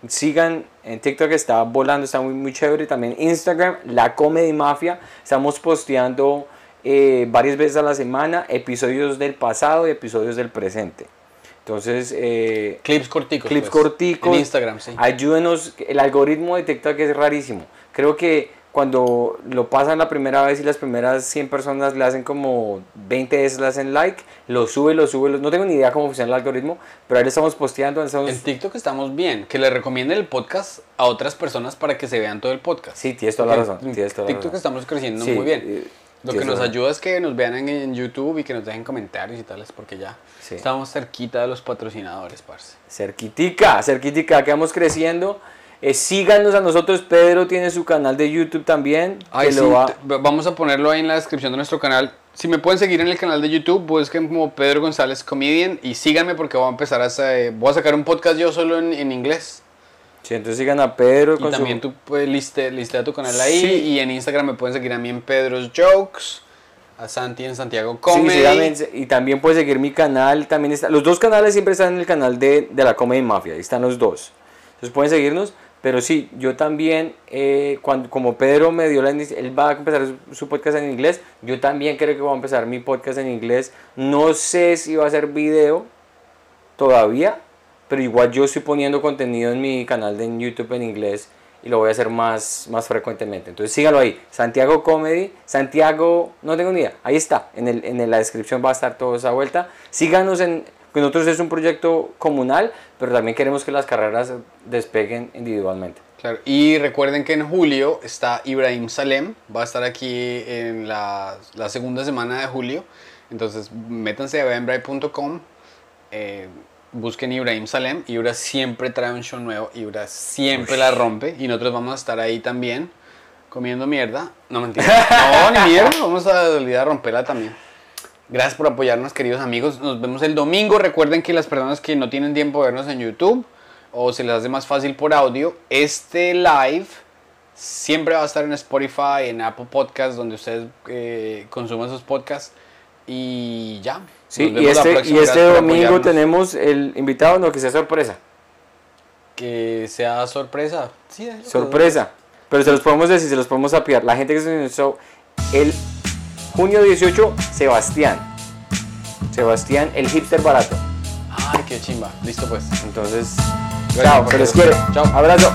sigan en TikTok, está volando, está muy, muy chévere. También Instagram, La Comedy Mafia, estamos posteando eh, varias veces a la semana episodios del pasado y episodios del presente. Entonces, eh, Clips corticos. clips pues. corticos. En Instagram, sí. Ayúdenos, el algoritmo de TikTok es rarísimo. Creo que cuando lo pasan la primera vez y las primeras 100 personas le hacen como 20 veces le hacen like, lo sube, lo sube, lo- no tengo ni idea cómo funciona el algoritmo, pero ahí estamos posteando, estamos... En TikTok estamos bien. Que le recomienden el podcast a otras personas para que se vean todo el podcast. Sí, tienes toda la razón. en tienes toda la TikTok razón. estamos creciendo Sí, muy bien. eh, Lo que nos ayuda es que nos vean en, en YouTube y que nos dejen comentarios y tales, porque ya Sí. estamos cerquita de los patrocinadores, parce. Cerquitica, cerquitica, que vamos creciendo. Eh, síganos a nosotros, Pedro tiene su canal de YouTube también. Ay, que sí, lo va- vamos a ponerlo ahí en la descripción de nuestro canal. Si me pueden seguir en el canal de YouTube, busquen como Pedro González Comedian y síganme porque voy a empezar a, hacer- voy a sacar un podcast yo solo en, en inglés. Sí, entonces sigan a Pedro Y con su- también tú puedes liste, listea tu canal ahí. Sí. Y en Instagram me pueden seguir a mí en Pedro's Jokes, a Santi en Santiago Comedy. y también puedes seguir mi canal. También está, los dos canales siempre están en el canal de, de la Comedy Mafia. Ahí están los dos. Entonces pueden seguirnos. Pero sí, yo también, eh, cuando, como Pedro me dio la él va a empezar su, su podcast en inglés. Yo también creo que voy a empezar mi podcast en inglés. No sé si va a ser video todavía, pero igual yo estoy poniendo contenido en mi canal de YouTube en inglés y lo voy a hacer más, más frecuentemente. Entonces síganlo ahí, Santiago Comedy, Santiago, no tengo ni idea, ahí está, en, el, en la descripción va a estar toda esa vuelta. Síganos en, nosotros es un proyecto comunal, pero también queremos que las carreras despeguen individualmente. Claro, y recuerden que en julio está Ibrahim Salem, va a estar aquí en la, la segunda semana de julio. Entonces, métanse a eventbrite.com, eh, busquen Ibrahim Salem. Ibra siempre trae un show nuevo, Ibra siempre la rompe y nosotros vamos a estar ahí también comiendo mierda. No mentira, [laughs] no, ni mierda, vamos a olvidar romperla también. Gracias por apoyarnos, queridos amigos. Nos vemos el domingo. Recuerden que las personas que no tienen tiempo de vernos en YouTube o se les hace más fácil por audio, este live siempre va a estar en Spotify, en Apple Podcasts, donde ustedes eh, consuman sus podcasts. Y ya. Sí, y este, y este domingo tenemos el invitado, no que sea sorpresa. Que sea sorpresa. Sí. Sorpresa. Pero se los podemos decir, se los podemos apiar. La gente que se show, el junio 18, Sebastián. Sebastián, el hipster barato. Ay, qué chimba. Listo pues. Entonces, Gracias, chao, se les quiere. Chao. Abrazo.